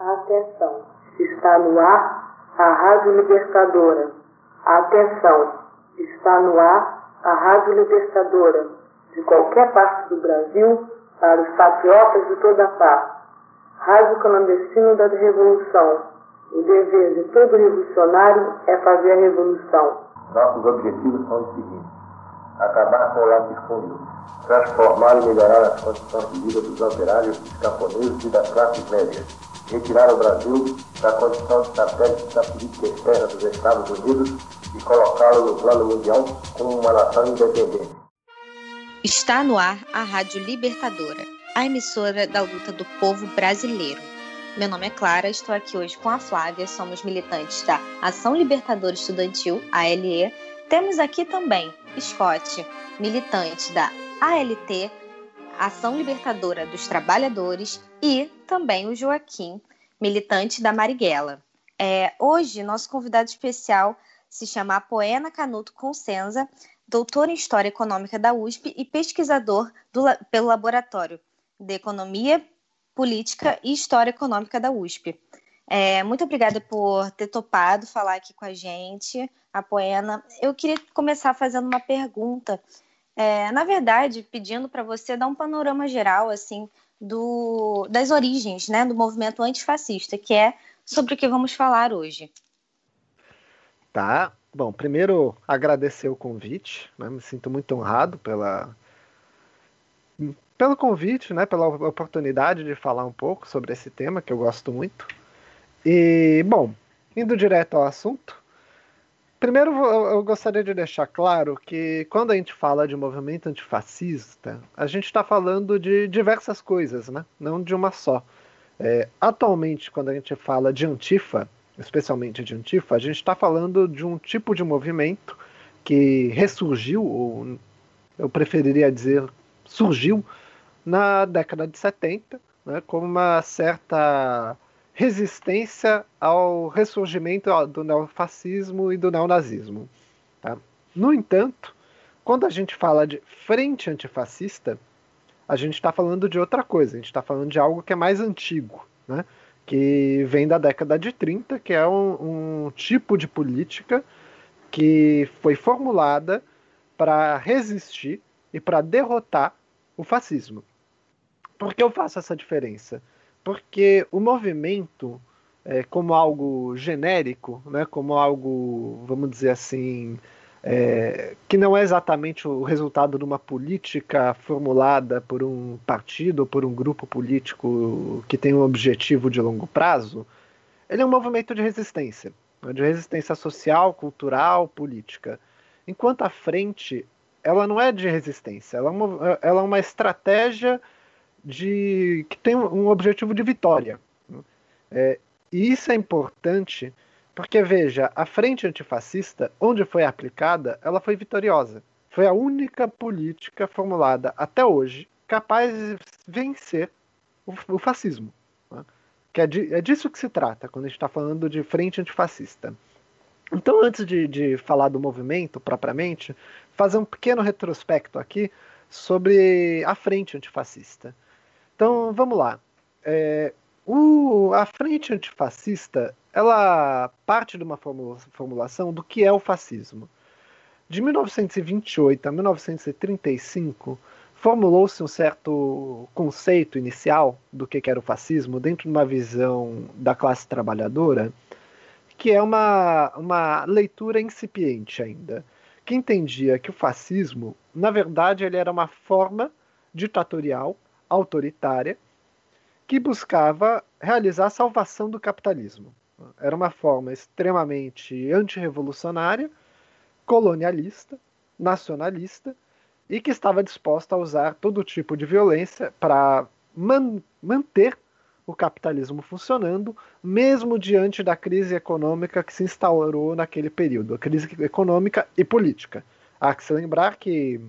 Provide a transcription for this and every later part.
Atenção, está no ar a Rádio Libertadora. Atenção, está no ar a Rádio Libertadora. De qualquer parte do Brasil, para os patriotas de toda parte. Rádio Clandestino da Revolução. O dever de todo revolucionário é fazer a revolução. Nossos objetivos são os seguintes: acabar com o latifúndio, transformar e melhorar as condições de vida dos operários, dos camponeses e das classes médias, retirar o Brasil da condição de satélite da política externa dos Estados Unidos e colocá-lo no plano mundial como uma nação independente. Está no ar a Rádio Libertadora, a emissora da luta do povo brasileiro. Meu nome é Clara, estou aqui hoje com a Flávia, somos militantes da Ação Libertadora Estudantil, ALE. Temos aqui também Scott, militante da ALT, Ação Libertadora dos Trabalhadores, e também o Joaquim, militante da Marighella. É, hoje, nosso convidado especial se chama Apoena Canuto Consenza, doutor em História Econômica da USP e pesquisador do, pelo Laboratório de Economia, Política e História Econômica da USP. É, muito obrigada por ter topado falar aqui com a gente, Apoena. Eu queria começar fazendo uma pergunta é, na verdade, pedindo para você dar um panorama geral, assim, do, das origens, né, do movimento antifascista, que é sobre o que vamos falar hoje. Tá. Bom, primeiro agradecer o convite, né? me sinto muito honrado pela pelo convite, né, pela oportunidade de falar um pouco sobre esse tema que eu gosto muito. E, bom, indo direto ao assunto, Primeiro, eu gostaria de deixar claro que quando a gente fala de movimento antifascista, a gente está falando de diversas coisas, né? não de uma só. É, atualmente, quando a gente fala de Antifa, especialmente de Antifa, a gente está falando de um tipo de movimento que ressurgiu, ou eu preferiria dizer surgiu, na década de 70, né, como uma certa resistência ao ressurgimento do neofascismo e do neonazismo. Tá? No entanto, quando a gente fala de frente antifascista, a gente está falando de outra coisa, a gente está falando de algo que é mais antigo, né? que vem da década de 30, que é um, um tipo de política que foi formulada para resistir e para derrotar o fascismo. Por que eu faço essa diferença? Porque o movimento, é, como algo genérico, né, como algo, vamos dizer assim, é, que não é exatamente o resultado de uma política formulada por um partido ou por um grupo político que tem um objetivo de longo prazo, ele é um movimento de resistência, né, de resistência social, cultural, política. Enquanto a frente, ela não é de resistência, ela é uma, ela é uma estratégia de que tem um objetivo de vitória. É, e isso é importante porque, veja, a frente antifascista, onde foi aplicada, ela foi vitoriosa. Foi a única política formulada até hoje capaz de vencer o, o fascismo. Né? Que é, de, é, disso que se trata quando a gente está falando de frente antifascista. Então, antes de, de falar do movimento propriamente, fazer um pequeno retrospecto aqui sobre a frente antifascista. Então, vamos lá. É, o, a frente antifascista, ela parte de uma formulação do que é o fascismo. De 1928 a 1935, formulou-se um certo conceito inicial do que era o fascismo dentro de uma visão da classe trabalhadora, que é uma, uma leitura incipiente ainda, que entendia que o fascismo, na verdade, ele era uma forma ditatorial autoritária que buscava realizar a salvação do capitalismo. Era uma forma extremamente antirrevolucionária, colonialista, nacionalista e que estava disposta a usar todo tipo de violência para man manter o capitalismo funcionando, mesmo diante da crise econômica que se instaurou naquele período, a crise econômica e política. Há que se lembrar que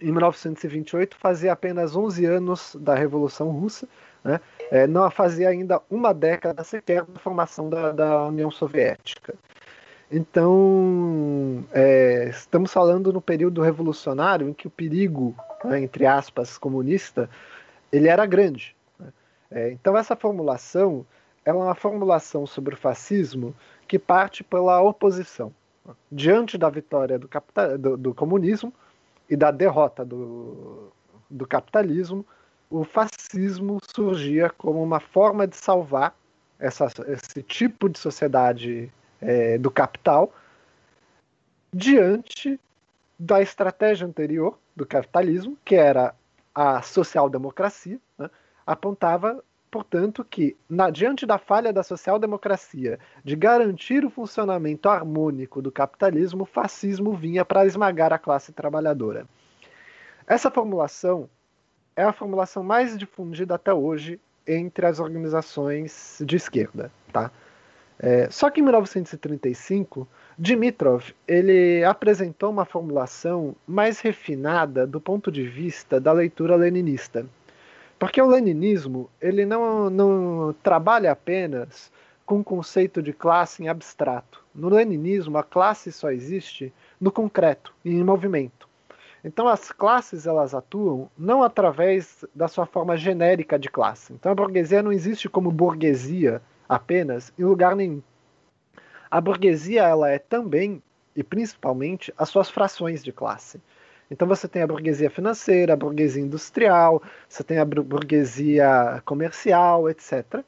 em 1928 fazia apenas 11 anos da Revolução Russa, né? é, não fazia ainda uma década sequer da formação da, da União Soviética. Então, é, estamos falando no período revolucionário em que o perigo, né, entre aspas, comunista, ele era grande. Né? É, então essa formulação é uma formulação sobre o fascismo que parte pela oposição. Diante da vitória do, capital, do, do comunismo e da derrota do, do capitalismo, o fascismo surgia como uma forma de salvar essa, esse tipo de sociedade é, do capital diante da estratégia anterior do capitalismo, que era a social-democracia, né, apontava portanto, que, na, diante da falha da social-democracia de garantir o funcionamento harmônico do capitalismo, o fascismo vinha para esmagar a classe trabalhadora. Essa formulação é a formulação mais difundida até hoje entre as organizações de esquerda. Tá? É, só que em 1935, Dimitrov ele apresentou uma formulação mais refinada do ponto de vista da leitura leninista. Porque o leninismo ele não, não trabalha apenas com o conceito de classe em abstrato. No leninismo, a classe só existe no concreto em movimento. Então as classes elas atuam não através da sua forma genérica de classe. Então a burguesia não existe como burguesia apenas em lugar nenhum. A burguesia ela é também e principalmente as suas frações de classe. Então você tem a burguesia financeira, a burguesia industrial, você tem a burguesia comercial, etc.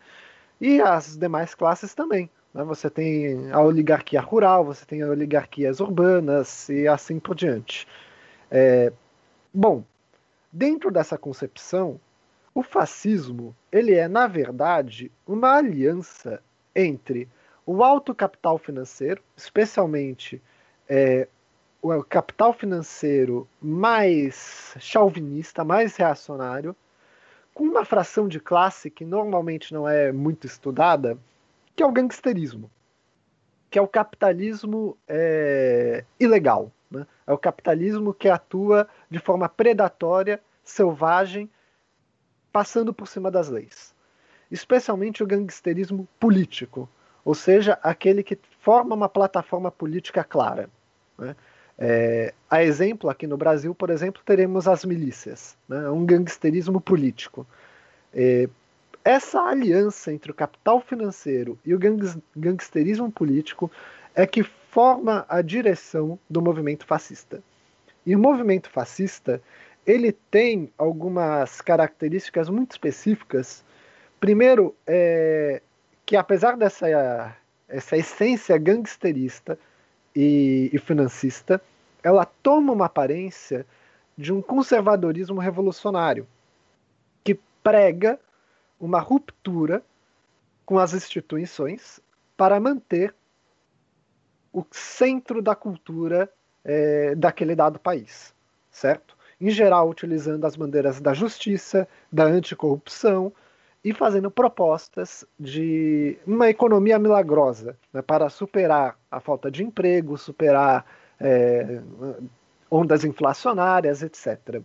E as demais classes também. Né? Você tem a oligarquia rural, você tem oligarquias urbanas e assim por diante. É, bom, dentro dessa concepção, o fascismo ele é na verdade uma aliança entre o alto capital financeiro, especialmente é, o capital financeiro mais chauvinista, mais reacionário, com uma fração de classe que normalmente não é muito estudada, que é o gangsterismo, que é o capitalismo é, ilegal. Né? É o capitalismo que atua de forma predatória, selvagem, passando por cima das leis. Especialmente o gangsterismo político, ou seja, aquele que forma uma plataforma política clara. Né? É, a exemplo, aqui no Brasil, por exemplo, teremos as milícias, né, um gangsterismo político. É, essa aliança entre o capital financeiro e o gangsterismo político é que forma a direção do movimento fascista. E o movimento fascista ele tem algumas características muito específicas. Primeiro, é, que apesar dessa essa essência gangsterista, e, e financista, ela toma uma aparência de um conservadorismo revolucionário que prega uma ruptura com as instituições para manter o centro da cultura é, daquele dado país, certo? Em geral, utilizando as bandeiras da justiça, da anticorrupção, e fazendo propostas de uma economia milagrosa né, para superar a falta de emprego, superar é, ondas inflacionárias, etc.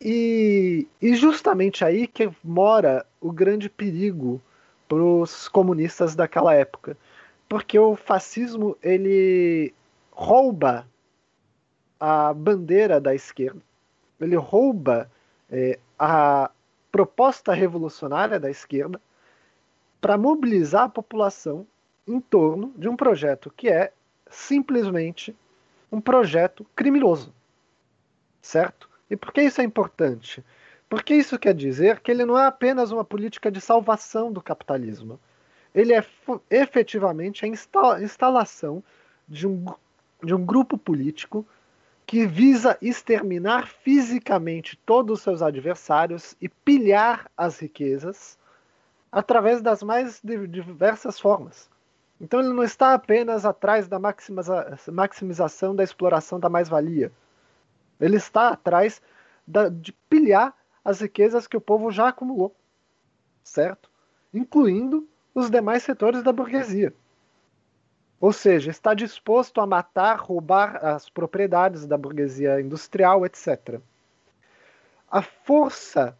E, e, justamente aí que mora o grande perigo para os comunistas daquela época, porque o fascismo ele rouba a bandeira da esquerda, ele rouba é, a, proposta revolucionária da esquerda para mobilizar a população em torno de um projeto que é simplesmente um projeto criminoso. Certo? E por que isso é importante? Porque isso quer dizer que ele não é apenas uma política de salvação do capitalismo. Ele é efetivamente a instalação de um, de um grupo político que visa exterminar fisicamente todos os seus adversários e pilhar as riquezas através das mais diversas formas. Então ele não está apenas atrás da maximização da exploração da mais-valia. Ele está atrás da, de pilhar as riquezas que o povo já acumulou, certo? Incluindo os demais setores da burguesia. Ou seja, está disposto a matar, roubar as propriedades da burguesia industrial, etc. A força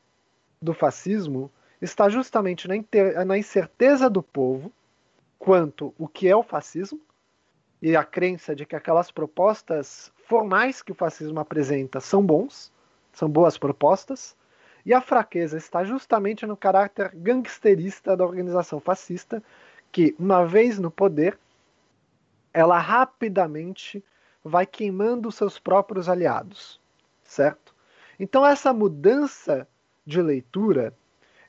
do fascismo está justamente na, incerteza do povo quanto o que é o fascismo e a crença de que aquelas propostas formais que o fascismo apresenta são bons, são boas propostas, E a fraqueza está justamente no caráter gangsterista da organização fascista, que, uma vez no poder, ela rapidamente vai queimando seus próprios aliados, certo? Então essa mudança de leitura,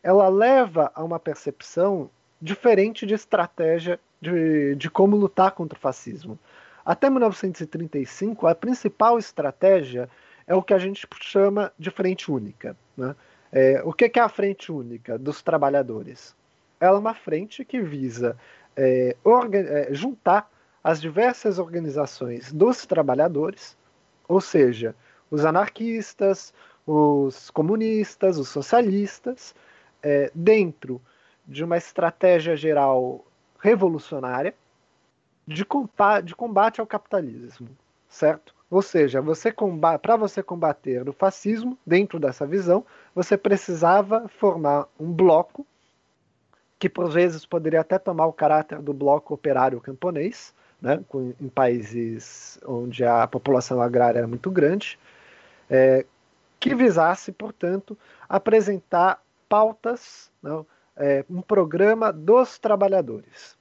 ela leva a uma percepção diferente de estratégia de, de como lutar contra o fascismo. Até 1935, a principal estratégia é o que a gente chama de frente única. Né? É, o que é a frente única dos trabalhadores? Ela é uma frente que visa é, é, juntar as diversas organizações dos trabalhadores, ou seja, os anarquistas, os comunistas, os socialistas, é, dentro de uma estratégia geral revolucionária de combate, de combate ao capitalismo, certo? Ou seja, você para você combater o fascismo dentro dessa visão, você precisava formar um bloco que por vezes poderia até tomar o caráter do bloco operário camponês, né, em países onde a população agrária era muito grande, é, que visasse, portanto, apresentar pautas, não, é, um programa dos trabalhadores.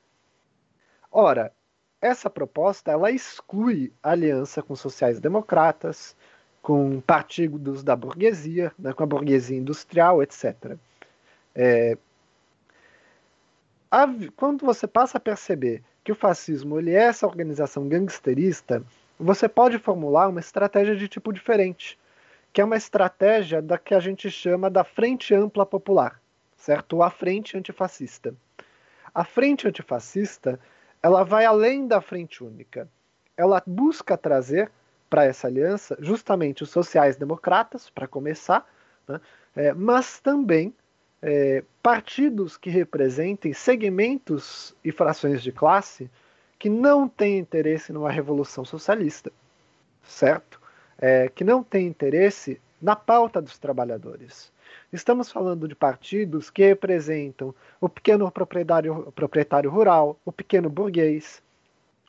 Ora, essa proposta ela exclui aliança com sociais-democratas, com partidos da burguesia, né, com a burguesia industrial, etc. É, a, quando você passa a perceber que o fascismo ele é essa organização gangsterista, você pode formular uma estratégia de tipo diferente, que é uma estratégia da que a gente chama da frente ampla popular, certo? Ou a frente antifascista. A frente antifascista ela vai além da frente única. Ela busca trazer para essa aliança justamente os sociais-democratas, para começar, né? é, mas também é, partidos que representem segmentos e frações de classe que não têm interesse numa revolução socialista, certo? É, que não têm interesse na pauta dos trabalhadores. Estamos falando de partidos que representam o pequeno proprietário, proprietário rural, o pequeno burguês,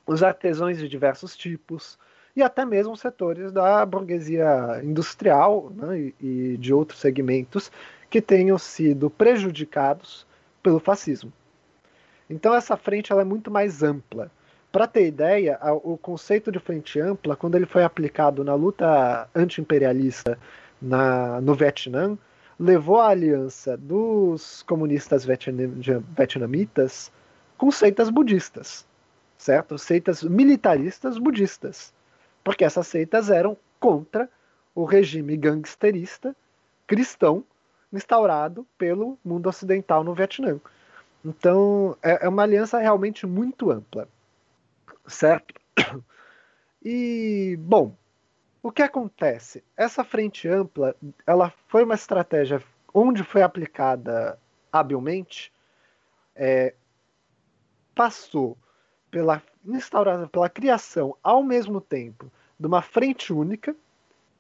os artesãos de diversos tipos e até mesmo setores da burguesia industrial né, e, e de outros segmentos que tenham sido prejudicados pelo fascismo. Então essa frente ela é muito mais ampla. Para ter ideia, o conceito de frente ampla, quando ele foi aplicado na luta anti-imperialista no Vietnã, levou a aliança dos comunistas vietnamitas com seitas budistas, certo? Seitas militaristas budistas, porque essas seitas eram contra o regime gangsterista cristão instaurado pelo mundo ocidental no Vietnã. Então, é, é uma aliança realmente muito ampla, certo? E, bom, o que acontece? Essa frente ampla, ela foi uma estratégia onde foi aplicada habilmente, é, passou pela instauração, pela criação ao mesmo tempo de uma frente única,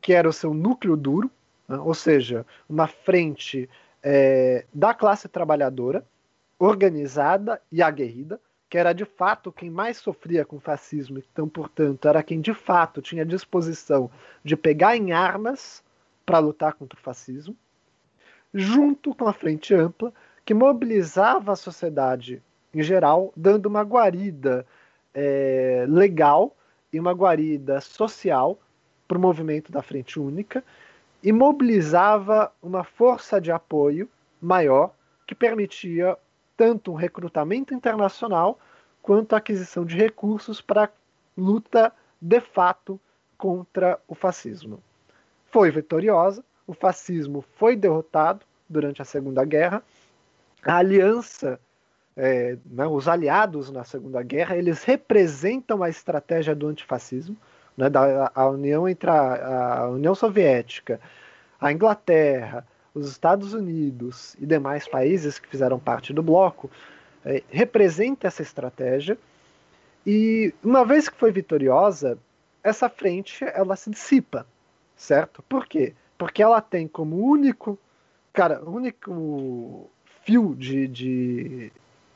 que era o seu núcleo duro, né? ou seja, uma frente é, da classe trabalhadora, organizada e aguerrida, que era de fato quem mais sofria com o fascismo, então, portanto, era quem de fato tinha disposição de pegar em armas para lutar contra o fascismo, junto com a Frente Ampla, que mobilizava a sociedade em geral, dando uma guarida é, legal e uma guarida social para o movimento da Frente Única, e mobilizava uma força de apoio maior que permitia tanto um recrutamento internacional quanto a aquisição de recursos para luta de fato contra o fascismo. Foi vitoriosa, o fascismo foi derrotado durante a Segunda Guerra, a aliança, é, né, os aliados na Segunda Guerra, eles representam a estratégia do antifascismo, né, da a união entre a, a União Soviética, a Inglaterra, os Estados Unidos e demais países que fizeram parte do bloco, é, representa essa estratégia. E uma vez que foi vitoriosa, essa frente ela se dissipa, certo? Por quê? Porque ela tem como único, cara, único fio de, de,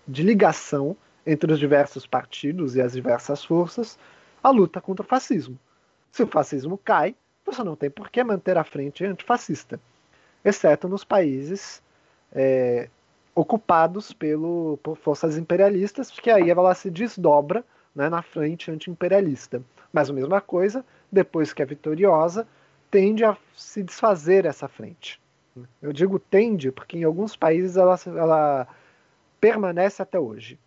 de ligação entre os diversos partidos e as diversas forças a luta contra o fascismo. Se o fascismo cai, você não tem por que manter a frente antifascista. exceto nos países é, ocupados pelo, por forças imperialistas, porque aí ela se desdobra né, na frente anti-imperialista. Mas a mesma coisa, depois que é vitoriosa, tende a se desfazer essa frente. Eu digo tende porque em alguns países ela, ela permanece até hoje.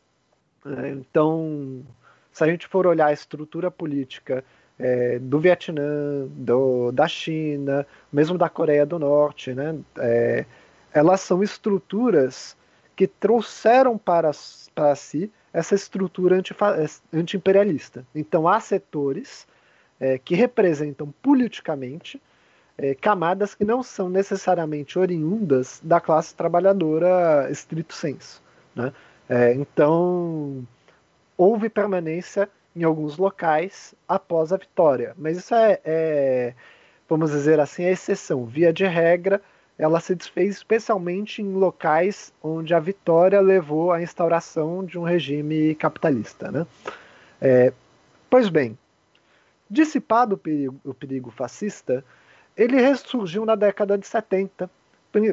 É, então, se a gente for olhar a estrutura política é, do Vietnã, do, da China, mesmo da Coreia do Norte, né, é, elas são estruturas que trouxeram para, para si essa estrutura anti-imperialista. Então, há setores é, que representam politicamente é, camadas que não são necessariamente oriundas da classe trabalhadora estrito senso. Né? É, então, houve permanência em alguns locais após a vitória, mas isso é, é vamos dizer assim, a exceção. Via de regra, ela se desfez especialmente em locais onde a vitória levou à instauração de um regime capitalista. Né? É, pois bem, dissipado o perigo, o perigo fascista, ele ressurgiu na década de 70,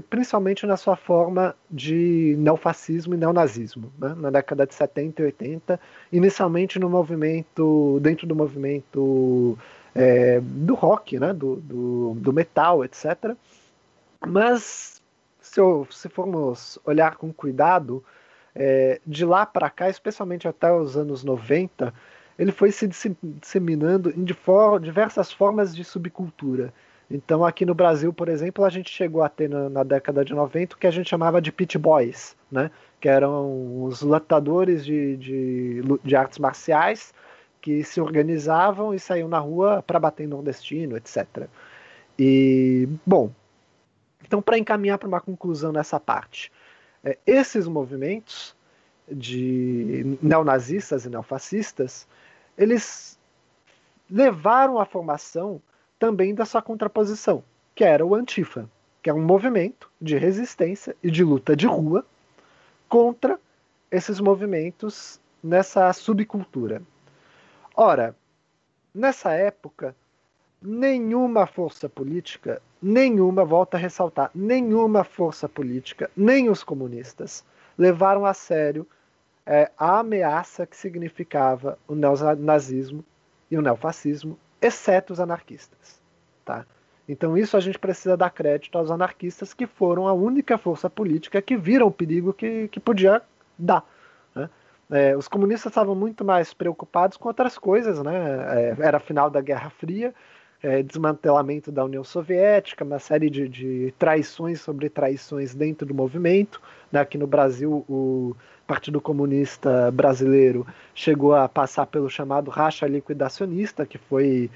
principalmente na sua forma de neofascismo e neonazismo, né? na década de 70 e 80, inicialmente no movimento, dentro do movimento é, do rock, né? do, do, do metal, etc. Mas se, eu, se formos olhar com cuidado, é, de lá para cá, especialmente até os anos 90, ele foi se disseminando em diversas formas de subcultura. Então, aqui no Brasil, por exemplo, a gente chegou a ter na, na, década de 90 o que a gente chamava de pit boys, né? que eram os lutadores de, de, de artes marciais que se organizavam e saíam na rua para bater em nordestino, etc. E, bom, então, para encaminhar para uma conclusão nessa parte, é, esses movimentos de neonazistas e neofascistas, eles levaram à formação também da sua contraposição, que era o Antifa, que é um movimento de resistência e de luta de rua contra esses movimentos nessa subcultura. Ora, nessa época, nenhuma força política, nenhuma, volta a ressaltar, nenhuma força política, nem os comunistas, levaram a sério é, a ameaça que significava o neonazismo e o neofascismo, exceto os anarquistas. Tá? Então, isso a gente precisa dar crédito aos anarquistas, que foram a única força política que viram o perigo que, que podia dar. Né? É, os comunistas estavam muito mais preocupados com outras coisas, né? É, era final da Guerra Fria, é, desmantelamento da União Soviética, uma série de, de, traições sobre traições dentro do movimento. Né? Aqui no Brasil, o Partido Comunista Brasileiro chegou a passar pelo chamado racha liquidacionista, que foi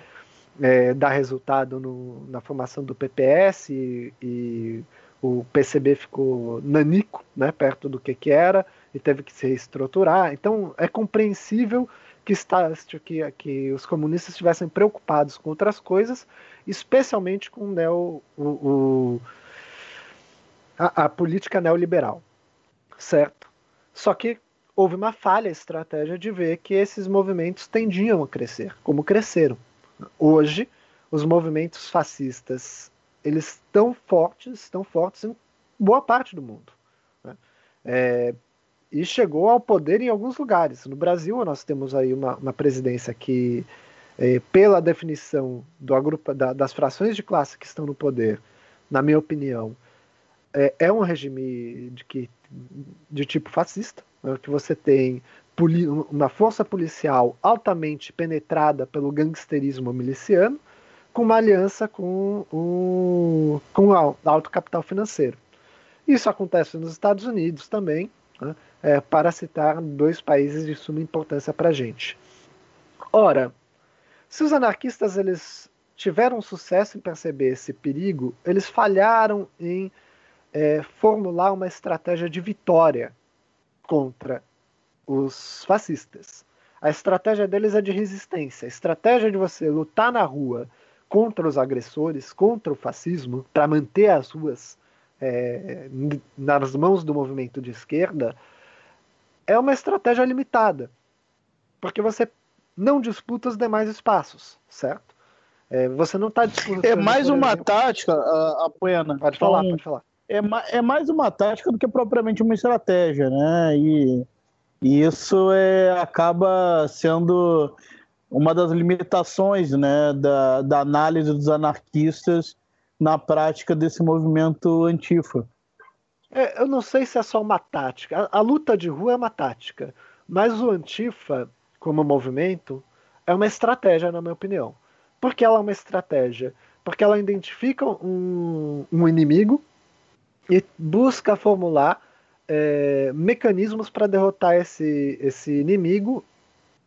é, dar resultado no, na formação do PPS e, e, o PCB ficou nanico, né, perto do que, que era, e teve que se reestruturar. Então é compreensível que, está, que, que os comunistas estivessem preocupados com outras coisas, especialmente com o o, o a, a, política neoliberal, certo? Só que houve uma falha estratégia de ver que esses movimentos tendiam a crescer, como cresceram. Hoje, os movimentos fascistas eles estão fortes, estão fortes em boa parte do mundo. Né? É, e chegou ao poder em alguns lugares. No Brasil, nós temos aí uma, uma presidência que, é, pela definição do agrupa, da, das frações de classe que estão no poder, na minha opinião, é, é um regime de, que, de tipo fascista, né, que você tem uma força policial altamente penetrada pelo gangsterismo miliciano, com uma aliança com o, com alto capital financeiro. Isso acontece nos Estados Unidos também, né? é, para citar dois países de suma importância para a gente. Ora, se os anarquistas eles tiveram sucesso em perceber esse perigo, eles falharam em é, formular uma estratégia de vitória contra os fascistas. A estratégia deles é de resistência. A estratégia de você lutar na rua contra os agressores, contra o fascismo, para manter as ruas é, nas mãos do movimento de esquerda, é uma estratégia limitada, porque você não disputa os demais espaços, certo? É, você não está É mais uma exemplo... tática, a, a Poena. Pode falar, então, pode falar. É, é mais uma tática do que propriamente uma estratégia, né? E, e isso é, acaba sendo uma das limitações né, da, da análise dos anarquistas na prática desse movimento antifa. É, eu não sei se é só uma tática. A, a, luta de rua é uma tática, mas o antifa, como movimento, é uma estratégia, na minha opinião. Por que ela é uma estratégia? Porque ela identifica um, um inimigo e busca formular é, mecanismos para derrotar esse, esse inimigo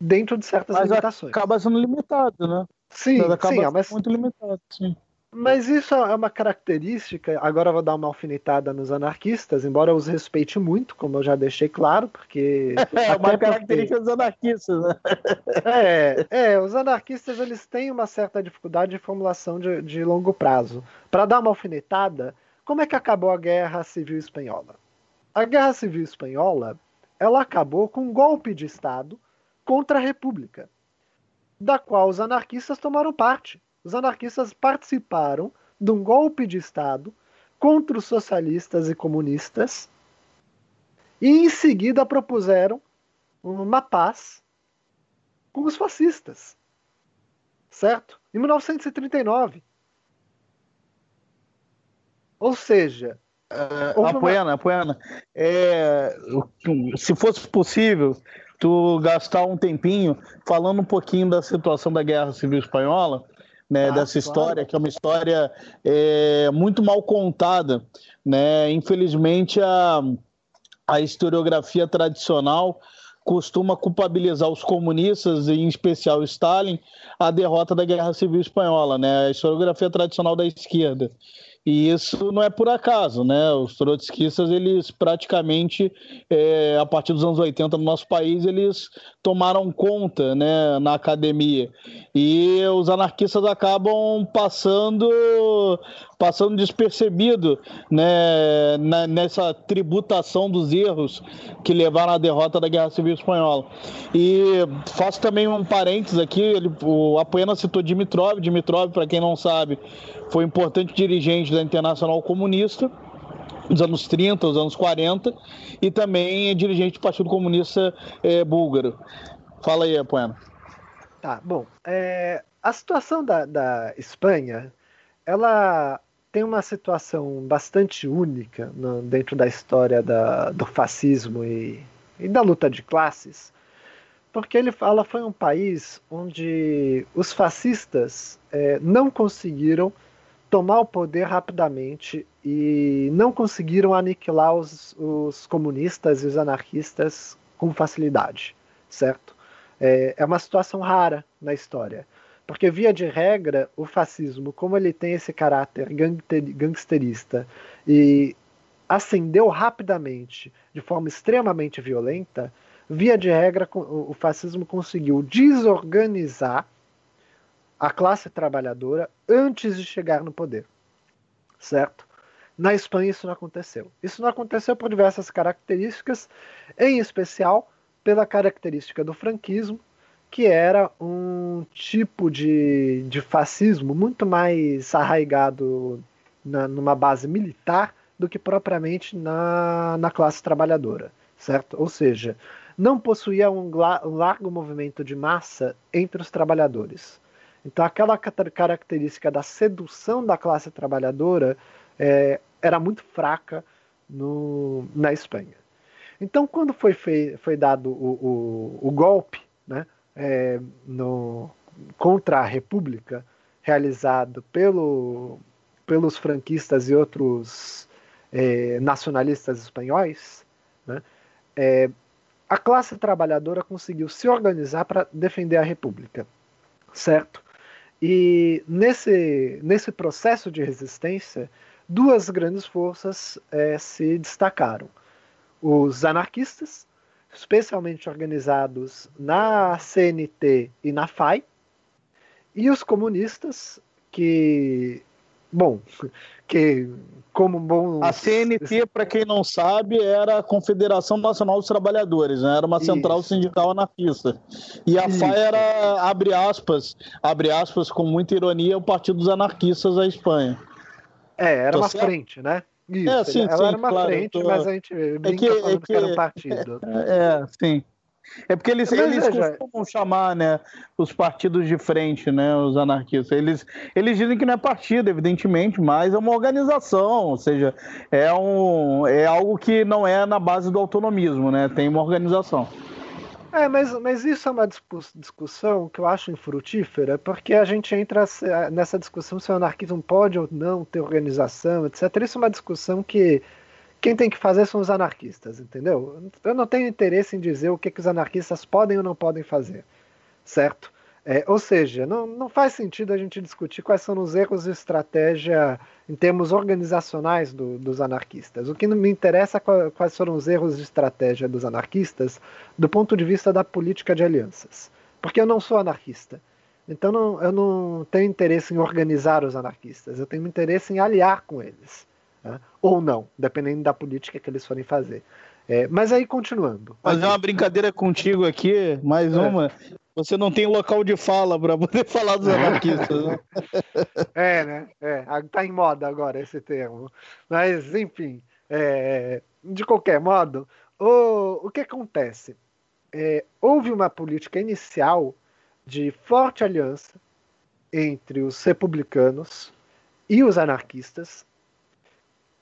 dentro de certas Mas limitações. acaba sendo limitado, né? Sim, Mas acaba sim, é mas... muito limitado, sim. Mas isso é uma característica. Agora eu vou dar uma alfinetada nos anarquistas, embora eu os respeite muito, como eu já deixei claro, porque. É uma característica dos anarquistas, né? É, é, os anarquistas eles têm uma certa dificuldade de formulação de, de longo prazo. Para dar uma alfinetada, como é que acabou a Guerra Civil Espanhola? A Guerra Civil Espanhola ela acabou com um golpe de Estado contra a República, da qual os anarquistas tomaram parte os anarquistas participaram de um golpe de Estado contra os socialistas e comunistas e em seguida propuseram uma paz com os fascistas. Certo? Em 1939. Ou seja. Uh, apoiando, uma... É, se fosse possível, tu gastar um tempinho falando um pouquinho da situação da Guerra Civil Espanhola, né, ah, dessa história, claro. que é uma história é, muito mal contada. Né? Infelizmente, a, a historiografia tradicional costuma culpabilizar os comunistas, em especial Stalin, a derrota da Guerra Civil Espanhola, né? a historiografia tradicional da esquerda. E isso não é por acaso, né? Os trotskistas, eles praticamente, é, a partir dos anos 80 no nosso país, eles tomaram conta né, na academia. E os anarquistas acabam passando passando despercebido né, nessa tributação dos erros que levaram à derrota da Guerra Civil Espanhola. E faço também um parênteses aqui, ele, o Apoena citou Dimitrov, Dimitrov, para quem não sabe, foi importante dirigente da Internacional Comunista, nos anos 30, nos anos 40, e também é dirigente do Partido Comunista é, Búlgaro. Fala aí, Apoena. Tá, bom. É, a situação da, da Espanha, ela tem uma situação bastante única no, dentro da história da, do fascismo e, e, da luta de classes, porque ele fala foi um país onde os fascistas é, não conseguiram tomar o poder rapidamente e não conseguiram aniquilar os, os comunistas e os anarquistas com facilidade, certo? É, é uma situação rara na história. Porque, via de regra, o fascismo, como ele tem esse caráter gangsterista e ascendeu rapidamente, de forma extremamente violenta, via de regra, o fascismo conseguiu desorganizar a classe trabalhadora antes de chegar no poder. Certo? Na Espanha isso não aconteceu. Isso não aconteceu por diversas características, em especial pela característica do franquismo, que era um tipo de, de fascismo muito mais arraigado na, numa base militar do que propriamente na, na classe trabalhadora, certo? Ou seja, não possuía um, um largo movimento de massa entre os trabalhadores. Então, aquela característica da sedução da classe trabalhadora é, era muito fraca no, na Espanha. Então, quando foi, foi dado o, o, o golpe, né, é, no, contra a República, realizado pelo, pelos franquistas e outros é, nacionalistas espanhóis, né, é, a classe trabalhadora conseguiu se organizar para defender a República, certo? E nesse, nesse processo de resistência, duas grandes forças é, se destacaram: os anarquistas especialmente organizados na CNT e na FAI, e os comunistas, que bom, que como bom. A CNT, para quem não sabe, era a Confederação Nacional dos Trabalhadores, né? era uma central Isso. sindical anarquista. E a Isso. FAI era, abre aspas, abre aspas com muita ironia, o Partido dos Anarquistas da Espanha. É, era Tô uma certo? frente, né? Isso, é, sim, ela sim, era uma claro, frente, tô... mas a gente brinca é que, é que, que era um partido. É, é sim. É porque eles, eles costumam chamar né, os partidos de frente, né, os anarquistas. Eles, eles dizem que não é partido, evidentemente, mas é uma organização, ou seja, é, um, é algo que não é na base do autonomismo, né? Tem uma organização. É, mas, mas isso é uma discussão que eu acho infrutífera, porque a gente entra nessa discussão se o anarquismo pode ou não ter organização, etc. Isso é uma discussão que quem tem que fazer são os anarquistas, entendeu? Eu não tenho interesse em dizer o que, que os anarquistas podem ou não podem fazer, certo? É, ou seja, não, não faz sentido a gente discutir quais são os erros de estratégia em termos organizacionais do, dos anarquistas. O que me interessa é quais foram os erros de estratégia dos anarquistas do ponto de vista da política de alianças. Porque eu não sou anarquista. Então não, eu não tenho interesse em organizar os anarquistas, eu tenho interesse em aliar com eles. Né? Ou não, dependendo da política que eles forem fazer. É, mas aí, continuando. Fazer uma brincadeira contigo aqui, mais é. uma. Você não tem local de fala para poder falar dos anarquistas. Né? É, né? É, tá em moda agora esse termo. Mas, enfim, é, de qualquer modo, o, o que acontece? É, houve uma política inicial de forte aliança entre os republicanos e os anarquistas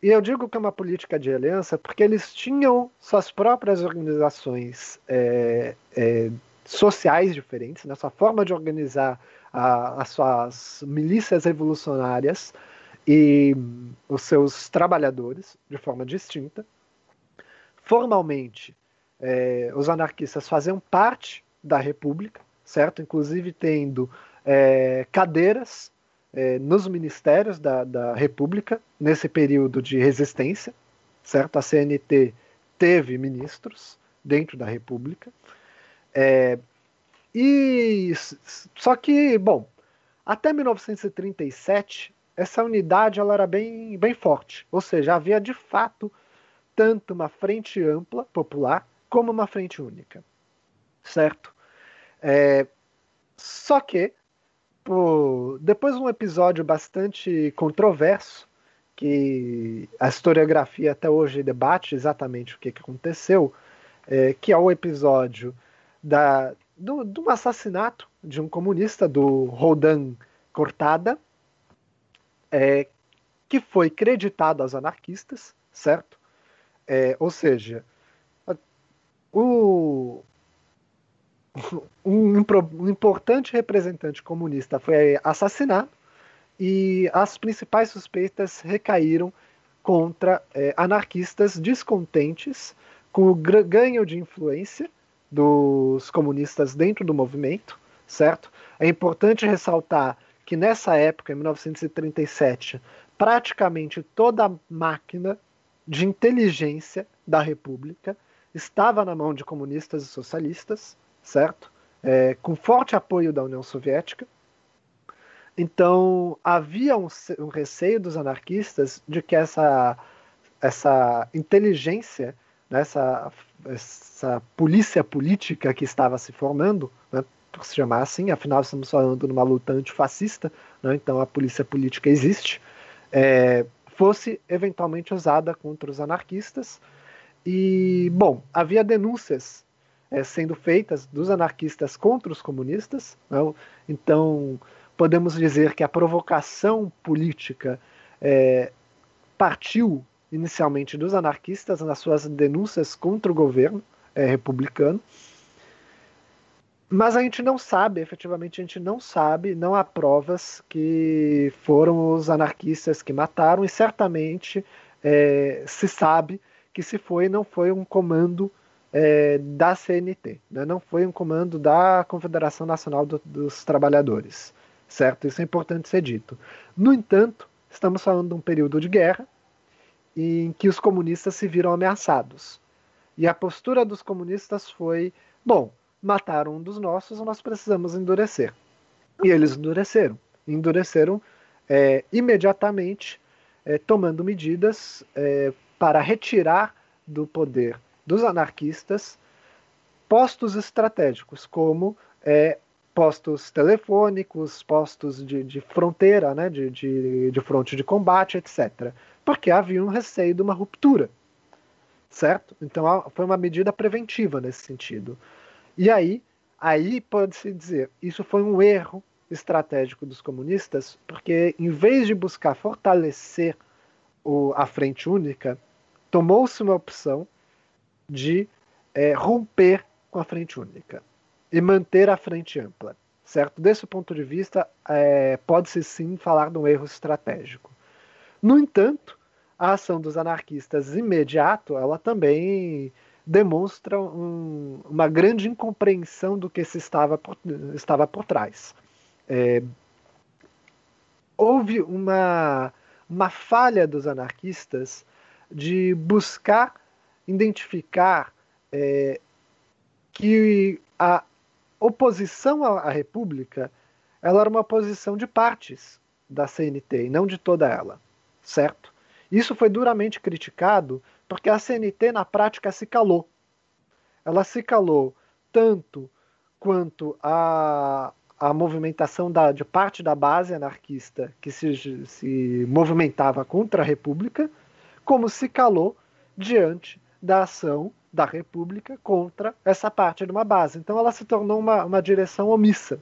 e eu digo que é uma política de aliança porque eles tinham suas próprias organizações é, é, sociais diferentes, né? sua forma de organizar a, as suas milícias revolucionárias e os seus trabalhadores de forma distinta. Formalmente, é, os anarquistas faziam parte da República, certo? Inclusive tendo é, cadeiras é, nos ministérios da, da República, nesse período de resistência, certo? A CNT teve ministros dentro da República. É, e só que, bom, até 1937 essa unidade ela era bem, bem forte, ou seja, havia de fato tanto uma frente ampla popular como uma frente única, certo? É, só que depois de um episódio bastante controverso, que a historiografia até hoje debate exatamente o que, que aconteceu, é, que é o episódio da, do, do assassinato de um comunista, do Rodan Cortada, é, que foi creditado aos anarquistas, certo? É, ou seja, o, um, um importante representante comunista foi assassinado e as principais suspeitas recaíram contra é, anarquistas descontentes com o ganho de influência dos comunistas dentro do movimento, certo? É importante ressaltar que nessa época, em 1937, praticamente toda a máquina de inteligência da República estava na mão de comunistas e socialistas, certo? É, com forte apoio da União Soviética. Então havia um, um, receio dos anarquistas de que essa, essa inteligência, né, essa, essa polícia política que estava se formando, né, por se chamar assim, afinal estamos falando numa luta antifascista, né, então a polícia política existe, é, fosse eventualmente usada contra os anarquistas. E, bom, havia denúncias é, sendo feitas dos anarquistas contra os comunistas. Né? Então, podemos dizer que a provocação política é, partiu inicialmente dos anarquistas nas suas denúncias contra o governo é, republicano. Mas a gente não sabe, efetivamente, a gente não sabe, não há provas que foram os anarquistas que mataram, e certamente é, se sabe que se foi, não foi um comando é, da CNT, né? não foi um comando da Confederação Nacional do, dos Trabalhadores, certo? Isso é importante ser dito. No entanto, estamos falando de um período de guerra em que os comunistas se viram ameaçados. E a postura dos comunistas foi: bom, mataram um dos nossos, nós precisamos endurecer. E eles endureceram. Endureceram é, imediatamente é, tomando medidas é, para retirar do poder dos anarquistas postos estratégicos, como é, postos telefônicos, postos de, de fronteira, né, de, de, de fronte de combate, etc. Porque havia um receio de uma ruptura, certo? Então foi uma medida preventiva nesse sentido. E aí, aí pode-se dizer, isso foi um erro estratégico dos comunistas, porque em vez de buscar fortalecer o, a frente única, tomou-se uma opção de é, romper com a frente única e manter a frente ampla, certo? Desse ponto de vista, é, pode-se sim falar de um erro estratégico. No entanto, a ação dos anarquistas imediato, ela também demonstra um, uma grande incompreensão do que se estava por, estava por trás. É, houve uma, uma falha dos anarquistas de buscar identificar é, que a oposição à, à República ela era uma posição de partes da CNT e não de toda ela, certo? Isso foi duramente criticado porque a CNT na prática se calou. Ela se calou tanto quanto a, a movimentação da, de parte da base anarquista que se, se movimentava contra a República, como se calou diante da ação da República contra essa parte de uma base. Então ela se tornou uma, uma direção omissa,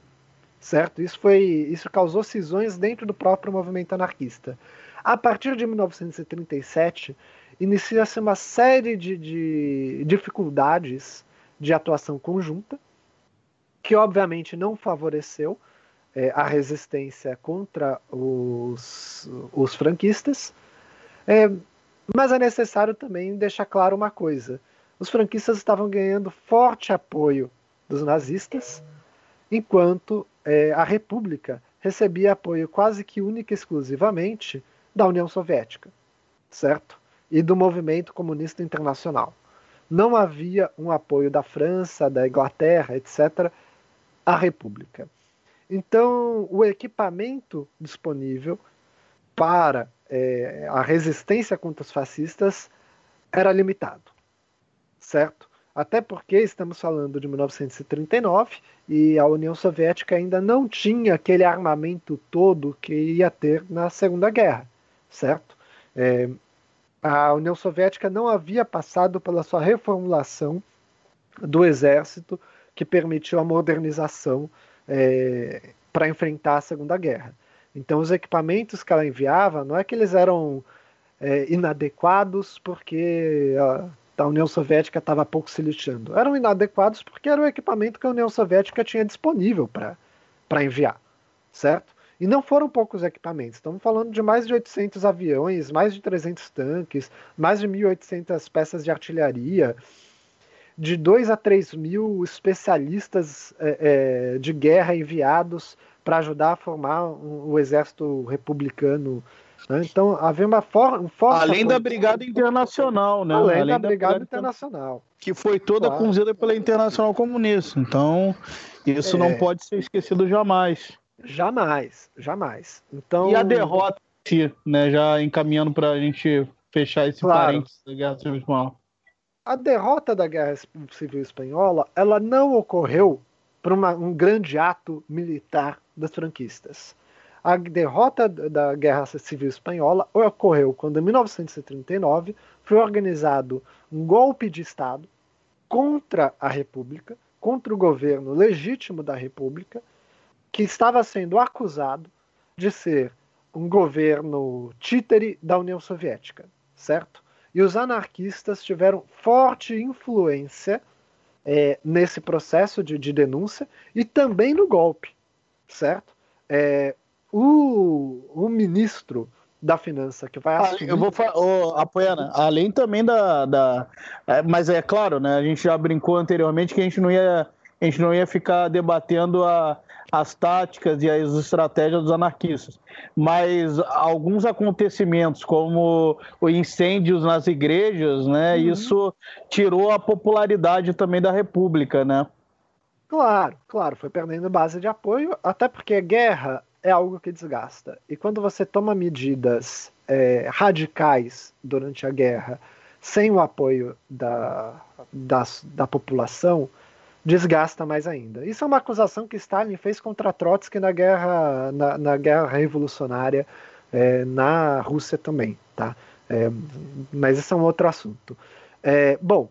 certo? Isso foi, isso causou cisões dentro do próprio movimento anarquista. A partir de 1937 inicia-se uma série de, de dificuldades de atuação conjunta que obviamente não favoreceu é, a resistência contra os, os franquistas. É, mas é necessário também deixar claro uma coisa: os franquistas estavam ganhando forte apoio dos nazistas, enquanto é, a República recebia apoio quase que única e exclusivamente da União Soviética, certo? E do movimento comunista internacional. Não havia um apoio da França, da Inglaterra, etc., a República. Então, o equipamento disponível para é, a resistência contra os fascistas era limitado, certo? Até porque estamos falando de 1939 e a União Soviética ainda não tinha aquele armamento todo que ia ter na Segunda Guerra, certo? É, a União Soviética não havia passado pela sua reformulação do exército que permitiu a modernização é, para enfrentar a Segunda Guerra. Então, os equipamentos que ela enviava, não é que eles eram é, inadequados porque a, a União Soviética estava pouco se lixando. Eram inadequados porque era o equipamento que a União Soviética tinha disponível para enviar, certo? E não foram poucos equipamentos. Estamos falando de mais de 800 aviões, mais de 300 tanques, mais de 1.800 peças de artilharia, de 2 a 3 mil especialistas é, é, de guerra enviados para ajudar a formar o um, um exército republicano. Né? Então havia uma for, um forte. Além da Brigada Internacional, né? Além, Além da, da, Brigada, Brigada Internacional. Que foi toda claro. conduzida pela Internacional Comunista. Então, isso é... não pode ser esquecido jamais. Jamais, jamais. Então... E a derrota, né? Já encaminhando para a gente fechar esse claro. parênteses da Guerra Civil Espanhola a derrota da Guerra Civil Espanhola ela não ocorreu por uma, um grande ato militar dos franquistas. A derrota da Guerra Civil Espanhola ocorreu quando, em 1939, foi organizado um golpe de Estado contra a República, contra o governo legítimo da República, que estava sendo acusado de ser um governo títere da União Soviética, certo? E os anarquistas tiveram forte influência é, nesse processo de, de, denúncia e também no golpe, certo? É, o, o ministro da finança que vai assumir. Eu vou falar, oh, Apoiana, além também da, da. É, mas é claro, né? A gente já brincou anteriormente que a gente não ia, a gente não ia ficar debatendo a, as táticas e as estratégias dos anarquistas. Mas alguns acontecimentos, como o incêndios nas igrejas, né, uhum. isso tirou a popularidade também da República, né? Claro, claro, foi perdendo base de apoio, até porque guerra é algo que desgasta. E quando você toma medidas é, radicais durante a guerra, sem o apoio da, da, da população, desgasta mais ainda. Isso é uma acusação que Stalin fez contra Trotsky na guerra, na, na guerra revolucionária é, na Rússia também, tá? É, mas esse é um outro assunto. É, bom,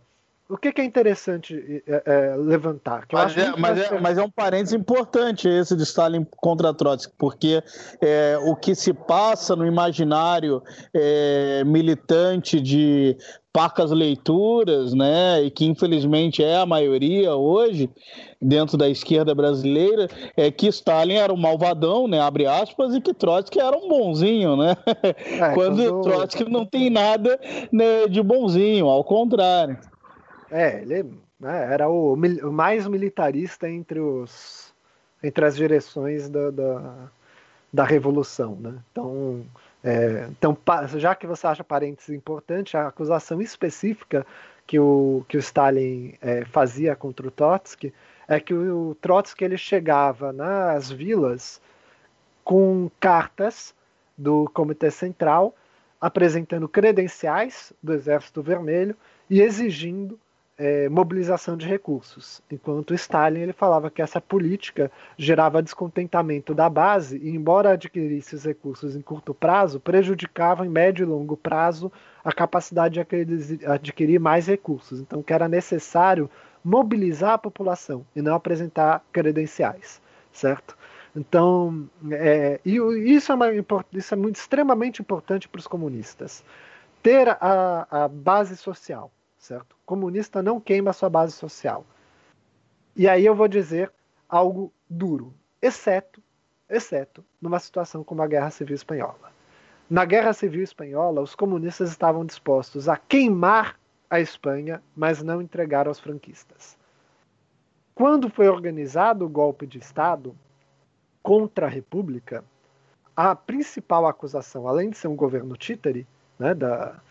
o que, que é interessante é, é, levantar? Mas é, mas, é, mas, é, um parênteses importante esse de Stalin contra Trotsky, porque é, o que se passa no imaginário é, militante de pacas leituras, né, e que infelizmente é a maioria hoje dentro da esquerda brasileira, é que Stalin era um malvadão, né, abre aspas, e que Trotsky era um bonzinho, né? É, quando, quando Trotsky não tem nada né, de bonzinho, ao contrário. É, ele né, era o, o, mais militarista entre os entre as direções da, da, da revolução, né? Então é, então, já que você acha parênteses importante, a acusação específica que o, que o Stalin é, fazia contra o Trotsky é que o, o Trotsky ele chegava nas vilas com cartas do Comitê Central apresentando credenciais do Exército Vermelho e exigindo é, mobilização de recursos, enquanto Stalin ele falava que essa política gerava descontentamento da base e, embora adquirisse os recursos em curto prazo, prejudicava em médio e longo prazo a capacidade de adquirir mais recursos. Então, que era necessário mobilizar a população e não apresentar credenciais, certo? Então, é, e isso é, uma, isso é muito, extremamente importante para os comunistas. Ter a, a base social, certo? Comunista não queima sua base social. E aí eu vou dizer algo duro, exceto, exceto numa situação como a Guerra Civil Espanhola. Na Guerra Civil Espanhola, os comunistas estavam dispostos a queimar a Espanha, mas não entregar aos franquistas. Quando foi organizado o golpe de Estado contra a República, a principal acusação, além de ser um governo títere, né, da,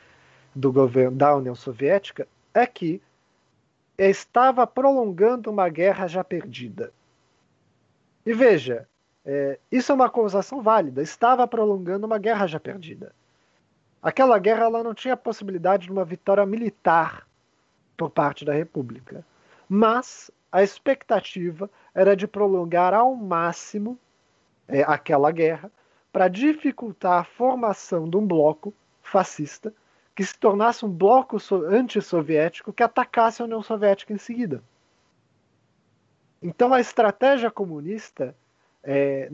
do governo da União Soviética é que estava prolongando uma guerra já perdida. E veja, é, isso é uma acusação válida. Estava prolongando uma guerra já perdida. Aquela guerra ela não tinha possibilidade de uma vitória militar por parte da República. Mas a expectativa era de prolongar ao máximo é, aquela guerra para dificultar a formação de um bloco fascista que se tornasse um bloco antissoviético que atacasse a União Soviética em seguida. Então a estratégia comunista é,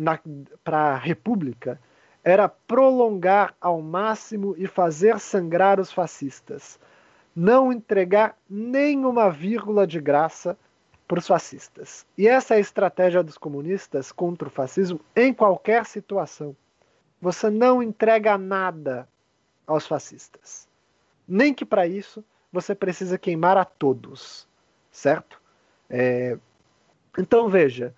para a República era prolongar ao máximo e fazer sangrar os fascistas, não entregar nenhuma vírgula de graça para os fascistas. E essa é a estratégia dos comunistas contra o fascismo em qualquer situação. Você não entrega nada aos fascistas nem que para isso você precisa queimar a todos, certo? É... Então veja,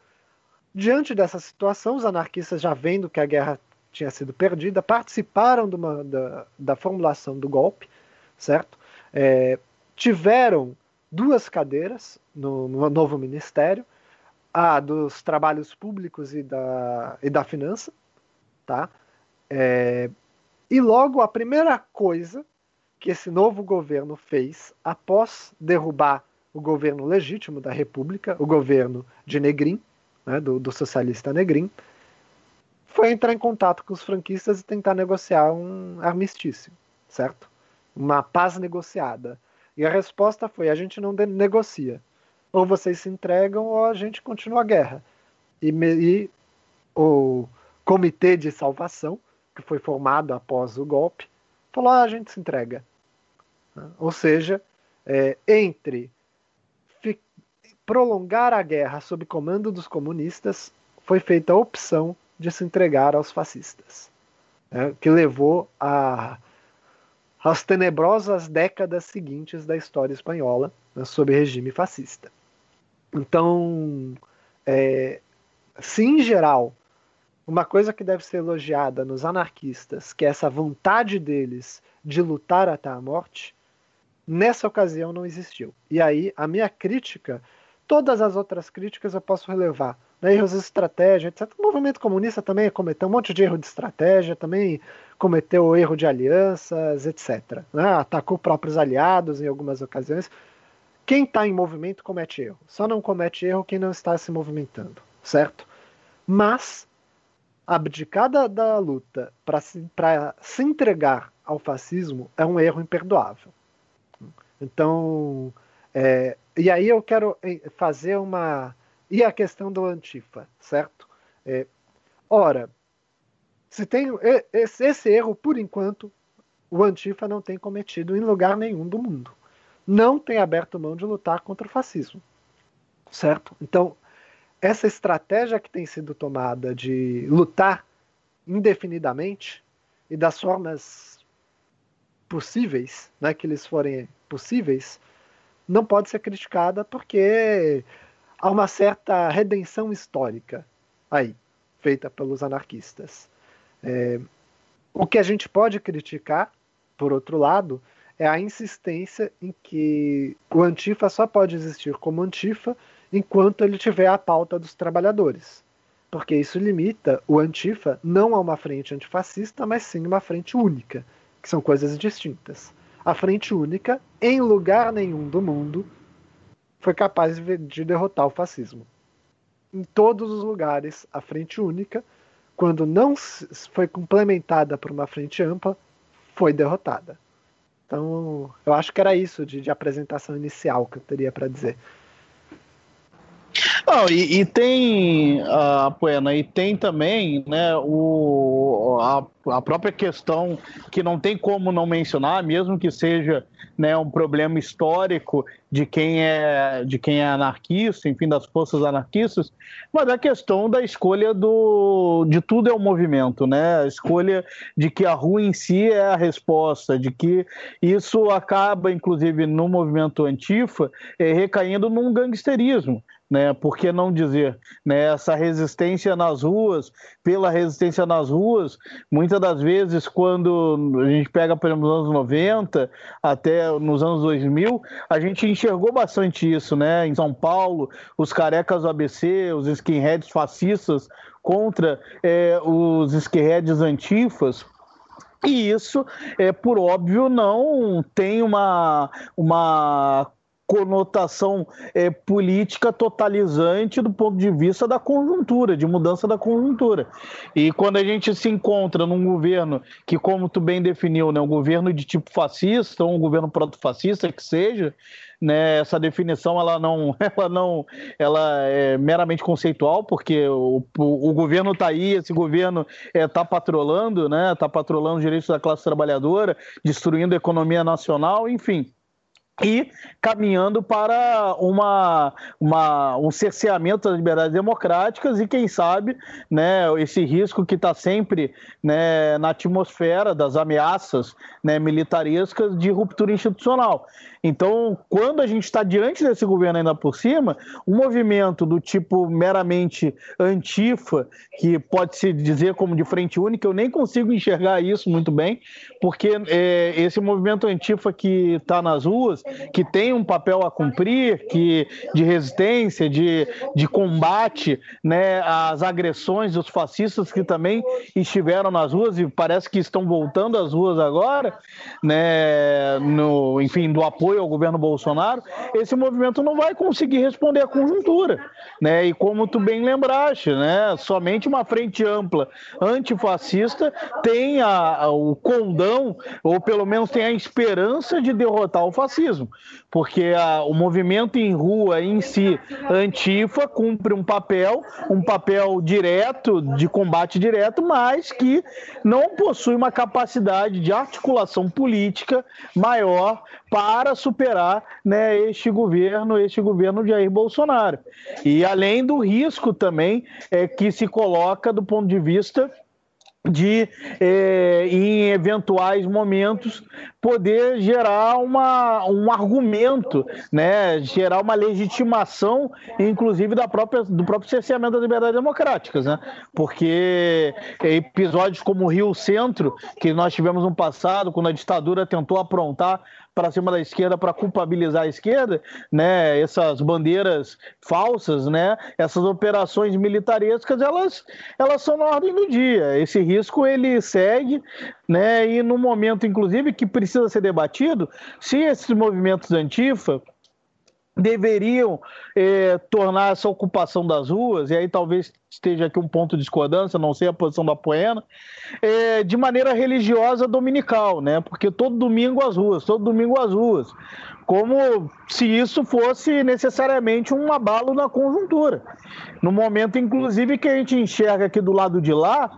diante dessa situação, os anarquistas já vendo que a guerra tinha sido perdida, participaram uma, da, da, formulação do golpe, certo? É, tiveram duas cadeiras no, no, novo ministério, a dos trabalhos públicos e da, e da finança, tá? É, e logo a primeira coisa que esse novo governo fez após derrubar o governo legítimo da República, o governo de Negrin, né, do, do, socialista Negrin, foi entrar em contato com os franquistas e tentar negociar um armistício, certo? Uma paz negociada. E a resposta foi: a gente não negocia. Ou vocês se entregam ou a gente continua a guerra. E, e o Comitê de Salvação, que foi formado após o golpe, falou: ah, a gente se entrega. Ou seja, é, entre prolongar a guerra sob comando dos comunistas, foi feita a opção de se entregar aos fascistas, né, que levou a, às tenebrosas décadas seguintes da história espanhola né, sob regime fascista. Então, é, se em geral uma coisa que deve ser elogiada nos anarquistas, que é essa vontade deles de lutar até a morte, Nessa ocasião não existiu. E aí a minha crítica, todas as outras críticas eu posso relevar né, erros de estratégia, etc. O movimento comunista também cometeu um monte de erro de estratégia, também cometeu erro de alianças, etc. Né, atacou próprios aliados em algumas ocasiões. Quem está em movimento comete erro. Só não comete erro quem não está se movimentando, certo? Mas abdicar da, da luta para se, se entregar ao fascismo é um erro imperdoável. Então, é, e aí eu quero eh, fazer uma. E a questão do Antifa, certo? É, ora, se tem esse, esse erro, por enquanto, o Antifa não tem cometido em lugar nenhum do mundo. Não tem aberto mão de lutar contra o fascismo, certo? Então, essa estratégia que tem sido tomada de lutar indefinidamente e das formas possíveis, né, que eles forem possíveis, não pode ser criticada porque há uma certa redenção histórica aí, feita pelos anarquistas. É, o que a gente pode criticar, por outro lado, é a insistência em que o Antifa só pode existir como Antifa enquanto ele tiver a pauta dos trabalhadores. Porque isso limita o Antifa não a uma frente antifascista, mas sim uma frente única que são coisas distintas. A Frente Única, em lugar nenhum do mundo, foi capaz de derrotar o fascismo. Em todos os lugares, a Frente Única, quando não foi complementada por uma frente ampla, foi derrotada. Então, eu acho que era isso de, de apresentação inicial que eu teria para dizer. Não, e, e tem uh, Poena, e tem também né, o, a, a, própria questão que não tem como não mencionar, mesmo que seja né, um problema histórico de quem é de quem é anarquista, enfim, das forças anarquistas, mas a questão da escolha do de tudo é um movimento, né? A escolha de que a rua em si é a resposta, de que isso acaba, inclusive, no movimento antifa, é, recaindo num gangsterismo né? Por que não dizer, né? Essa resistência nas ruas, pela resistência nas ruas, muitas das vezes quando a gente pega, por exemplo, nos anos 90 até nos anos 2000, a gente enxergou bastante isso, né? Em São Paulo, os carecas do ABC, os skinheads fascistas contra é, os skinheads antifas, e isso, é, por óbvio, não tem uma, uma conotação é, política totalizante do ponto de vista da conjuntura, de mudança da conjuntura. E quando a gente se encontra num governo que, como tu bem definiu, né, um governo de tipo fascista ou um governo proto-fascista que seja, né, essa definição ela não, ela não, ela é meramente conceitual, porque o, o, o governo está aí, esse governo está é, tá patrolando, né, está patrolando os direitos da classe trabalhadora, destruindo a economia nacional, enfim e caminhando para uma, uma, um cerceamento das liberdades democráticas e, quem sabe, né, esse risco que está sempre né, na atmosfera das ameaças né, militarescas de ruptura institucional. Então, quando a gente está diante desse governo ainda por cima, um movimento do tipo meramente antifa, que pode se dizer como de frente única, eu nem consigo enxergar isso muito bem, porque é, esse movimento antifa que está nas ruas, que tem um papel a cumprir, que de resistência, de, de combate né, às agressões dos fascistas que também estiveram nas ruas e parece que estão voltando às ruas agora, né, no, enfim, do apoio apoio ao governo Bolsonaro, esse movimento não vai conseguir responder à conjuntura. Né? E como tu bem lembraste, né? somente uma frente ampla antifascista tem a, a, o condão, ou pelo menos tem a esperança de derrotar o fascismo porque a, o movimento em rua em si, Antifa, cumpre um papel, um papel direto, de combate direto, mas que não possui uma capacidade de articulação política maior para superar né, este governo, este governo de Jair Bolsonaro. E além do risco também é, que se coloca do ponto de vista de, eh, em eventuais momentos, poder gerar uma, um argumento, né, gerar uma legitimação, inclusive da própria, do próprio cerceamento das liberdades democráticas, né? porque episódios como o Rio Centro, que nós tivemos no passado, quando a ditadura tentou aprontar para cima da esquerda para culpabilizar a esquerda, né? Essas bandeiras falsas, né? Essas operações militarescas, elas, elas são na ordem do dia. Esse risco ele segue, né? E no momento, inclusive, que precisa ser debatido, se esses movimentos antifa deveriam é, tornar essa ocupação das ruas, e aí talvez esteja aqui um ponto de discordância, não sei a posição da Poena, é, de maneira religiosa dominical, né? Porque todo domingo as ruas, todo domingo as ruas. Como se isso fosse necessariamente um abalo na conjuntura. No momento, inclusive, que a gente enxerga aqui do lado de lá,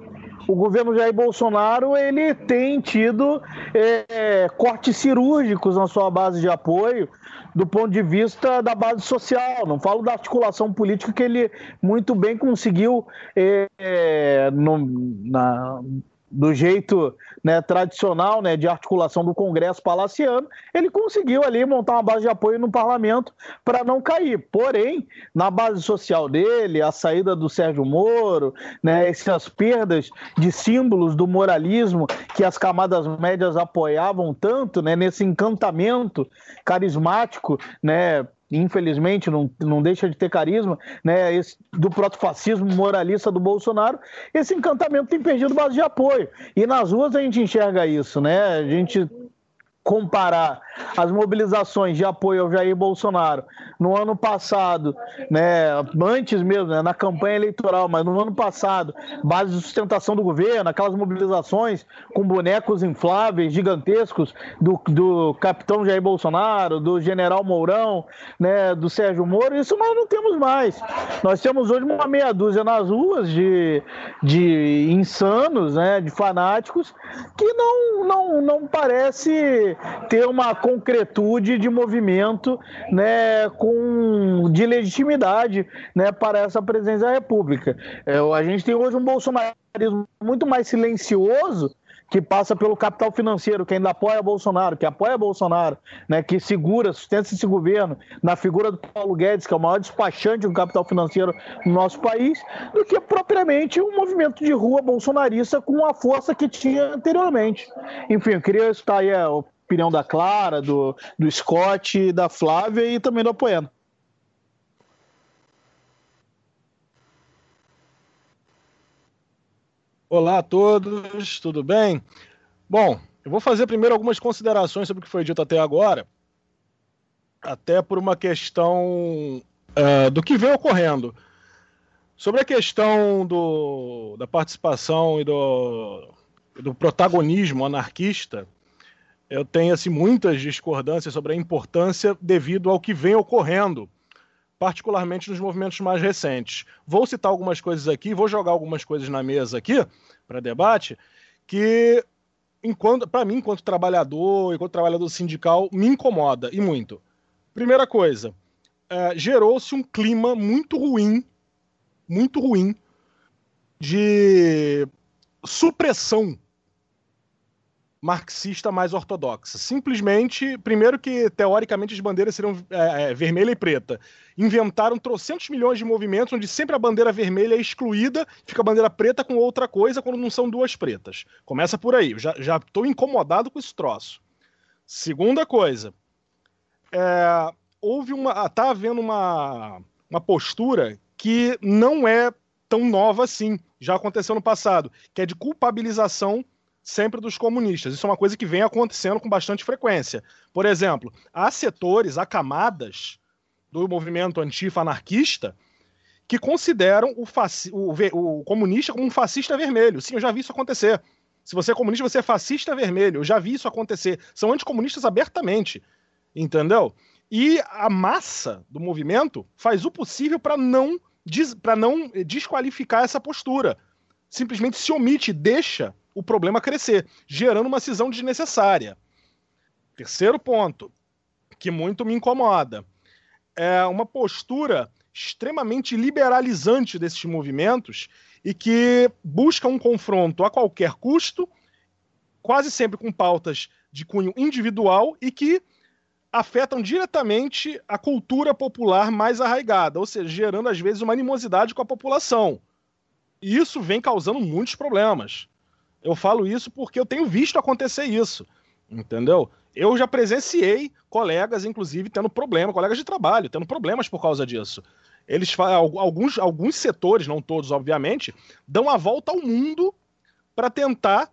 o governo Jair Bolsonaro ele tem tido é, cortes cirúrgicos na sua base de apoio, do ponto de vista da base social, não falo da articulação política que ele muito bem conseguiu é, no, na, do jeito né, tradicional né, de articulação do Congresso palaciano, ele conseguiu ali montar uma base de apoio no parlamento para não cair. Porém, na base social dele, a saída do Sérgio Moro, né, essas perdas de símbolos do moralismo que as camadas médias apoiavam tanto, né, nesse encantamento carismático, né, infelizmente não, não deixa de ter carisma, né, esse, do protofascismo moralista do Bolsonaro, esse encantamento tem perdido base de apoio. E nas ruas a gente enxerga isso, né? A gente comparar as mobilizações de apoio ao Jair Bolsonaro no ano passado, né, antes mesmo, né, na campanha eleitoral, mas no ano passado, base de sustentação do governo, aquelas mobilizações com bonecos infláveis gigantescos do, do capitão Jair Bolsonaro, do general Mourão, né, do Sérgio Moro, isso nós não temos mais. Nós temos hoje uma meia dúzia nas ruas de, de insanos, né, de fanáticos, que não, não, não parece ter uma concretude de movimento né, com, de legitimidade né, para essa presença da República. É, a gente tem hoje um bolsonarismo muito mais silencioso que passa pelo capital financeiro, que ainda apoia Bolsonaro, que apoia Bolsonaro, né, que segura, sustenta esse governo na figura do Paulo Guedes, que é o maior despachante do capital financeiro no nosso país, do que propriamente um movimento de rua bolsonarista com a força que tinha anteriormente. Enfim, eu queria estar aí a opinião da Clara, do, do Scott, da Flávia e também do Apoiano. Olá a todos, tudo bem? Bom, eu vou fazer primeiro algumas considerações sobre o que foi dito até agora, até por uma questão uh, do que vem ocorrendo. Sobre a questão do, da participação e do, do protagonismo anarquista, eu tenho assim, muitas discordâncias sobre a importância devido ao que vem ocorrendo, particularmente nos movimentos mais recentes. Vou citar algumas coisas aqui, vou jogar algumas coisas na mesa aqui para debate, que enquanto para mim, enquanto trabalhador, enquanto trabalhador sindical, me incomoda e muito. Primeira coisa, é, gerou-se um clima muito ruim, muito ruim de supressão marxista mais ortodoxa. Simplesmente, primeiro que teoricamente as bandeiras seriam é, é, vermelha e preta. Inventaram trocentos milhões de movimentos onde sempre a bandeira vermelha é excluída, fica a bandeira preta com outra coisa quando não são duas pretas. Começa por aí. Já estou incomodado com esse troço. Segunda coisa, é, houve uma, tá havendo uma, uma postura que não é tão nova assim. Já aconteceu no passado, que é de culpabilização sempre dos comunistas. Isso é uma coisa que vem acontecendo com bastante frequência. Por exemplo, há setores, há camadas do movimento antifa-anarquista que consideram o, o, o, comunista como um fascista vermelho. Sim, eu já vi isso acontecer. Se você é comunista, você é fascista vermelho. Eu já vi isso acontecer. São anticomunistas abertamente. Entendeu? E a massa do movimento faz o possível para não, para não desqualificar essa postura. Simplesmente se omite, deixa o problema crescer, gerando uma cisão desnecessária. Terceiro ponto, que muito me incomoda, é uma postura extremamente liberalizante desses movimentos e que busca um confronto a qualquer custo, quase sempre com pautas de cunho individual e que afetam diretamente a cultura popular mais arraigada, ou seja, gerando às vezes uma animosidade com a população. E isso vem causando muitos problemas. Eu falo isso porque eu tenho visto acontecer isso, entendeu? Eu já presenciei colegas, inclusive, tendo problema, colegas de trabalho, tendo problemas por causa disso. Eles alguns, alguns setores, não todos, obviamente, dão a volta ao mundo para tentar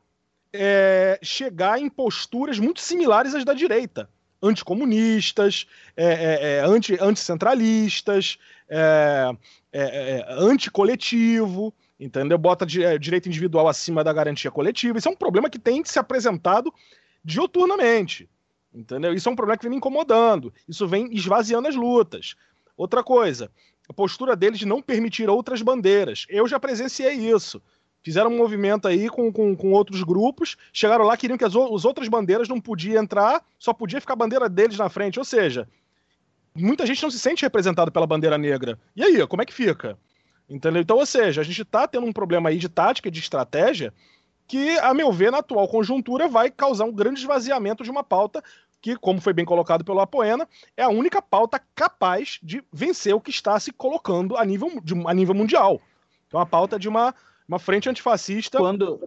é, chegar em posturas muito similares às da direita. Anticomunistas, é, é, é anti, anticentralistas, é, é, anticoletivo, entendeu? Bota direito individual acima da garantia coletiva. Isso é um problema que tem se apresentado dioturnamente. Entendeu? Isso é um problema que vem me incomodando. Isso vem esvaziando as lutas. Outra coisa, a postura deles de não permitir outras bandeiras. Eu já presenciei isso. Fizeram um movimento aí com, com, com outros grupos, chegaram lá, queriam que as, as outras bandeiras não podiam entrar, só podia ficar a bandeira deles na frente. Ou seja, muita gente não se sente representado pela bandeira negra. E aí, como é que fica? Entendeu? Então, ou seja, a gente está tendo um problema aí de tática, de estratégia, que, a meu ver, na atual conjuntura, vai causar um grande esvaziamento de uma pauta que, como foi bem colocado pelo Apoena, é a única pauta capaz de vencer o que está se colocando a nível, de, a nível mundial. É uma pauta de uma, uma frente antifascista quando,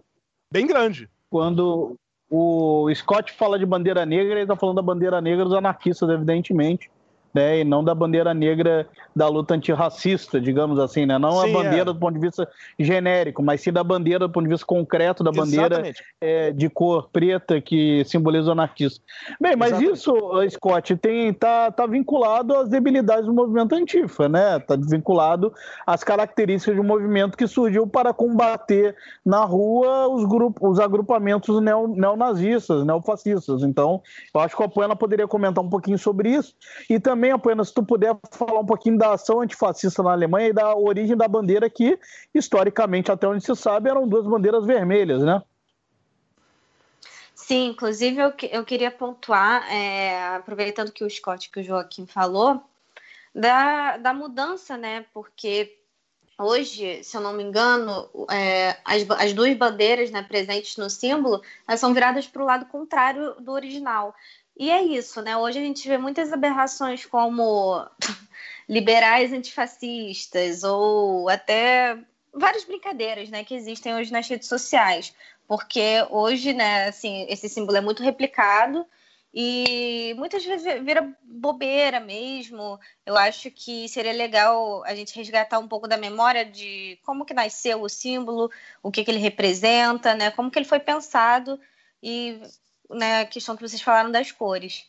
bem grande. Quando o Scott fala de bandeira negra, ele está falando da bandeira negra dos anarquistas, evidentemente né, e não da bandeira negra da luta antirracista, digamos assim, né? Não sim, a bandeira é. do ponto de vista genérico, mas sim da bandeira do ponto de vista concreto, da bandeira é, de cor preta que simboliza o anarquista. Bem, mas Exatamente. isso, Scott, tem tá, tá vinculado às debilidades do movimento antifa, né? Tá vinculado às características de um movimento que surgiu para combater na rua os grupos, os agrupamentos neo, neonazistas, neofascistas. Então, eu acho que a Poena poderia comentar um pouquinho sobre isso e também também, apenas se tu puder falar um pouquinho da ação antifascista na Alemanha e da origem da bandeira que, historicamente, até onde se sabe, eram duas bandeiras vermelhas, né? Sim, inclusive eu, eu queria pontuar, é, aproveitando que o Scott que o Joaquim falou, da, da mudança, né? Porque hoje, se eu não me engano, é, as, as duas bandeiras né, presentes no símbolo, elas são viradas para o lado contrário do original. E é isso, né? Hoje a gente vê muitas aberrações como liberais antifascistas ou até várias brincadeiras, né, que existem hoje nas redes sociais, porque hoje, né, assim, esse símbolo é muito replicado e muitas vezes vira bobeira mesmo. Eu acho que seria legal a gente resgatar um pouco da memória de como que nasceu o símbolo, o que, que ele representa, né, como que ele foi pensado e né, a questão que vocês falaram das cores.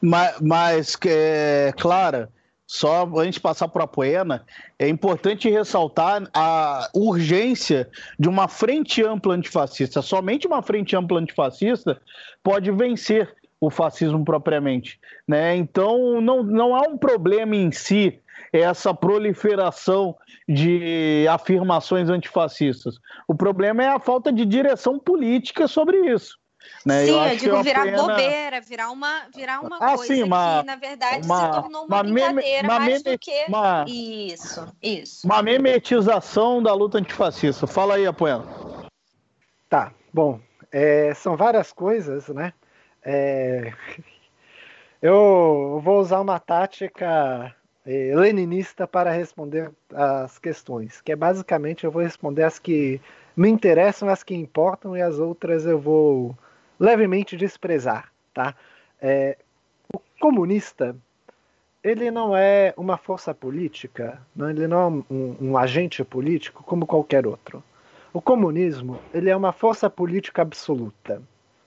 Mas, mas é, Clara, só antes de passar para a Poena, é importante ressaltar a urgência de uma frente ampla antifascista. Somente uma frente ampla antifascista pode vencer o fascismo propriamente. Né? Então, não, não há um problema em si essa proliferação de afirmações antifascistas. O problema é a falta de direção política sobre isso. Né? Sim, eu, eu digo virar pena... bobeira, virar uma, virar uma ah, coisa sim, uma, que, na verdade, uma, se tornou uma, uma brincadeira uma mais meme, do que... Uma, isso, isso. Uma memetização da luta antifascista. Fala aí, Apoena. Tá, bom, é, são várias coisas, né? É, eu vou usar uma tática é, leninista para responder as questões, que é basicamente eu vou responder as que me interessam, as que importam, e as outras eu vou levemente desprezar, tá? É, o comunista ele não é uma força política, não, ele não é um, um, agente político como qualquer outro. O comunismo ele é uma força política absoluta.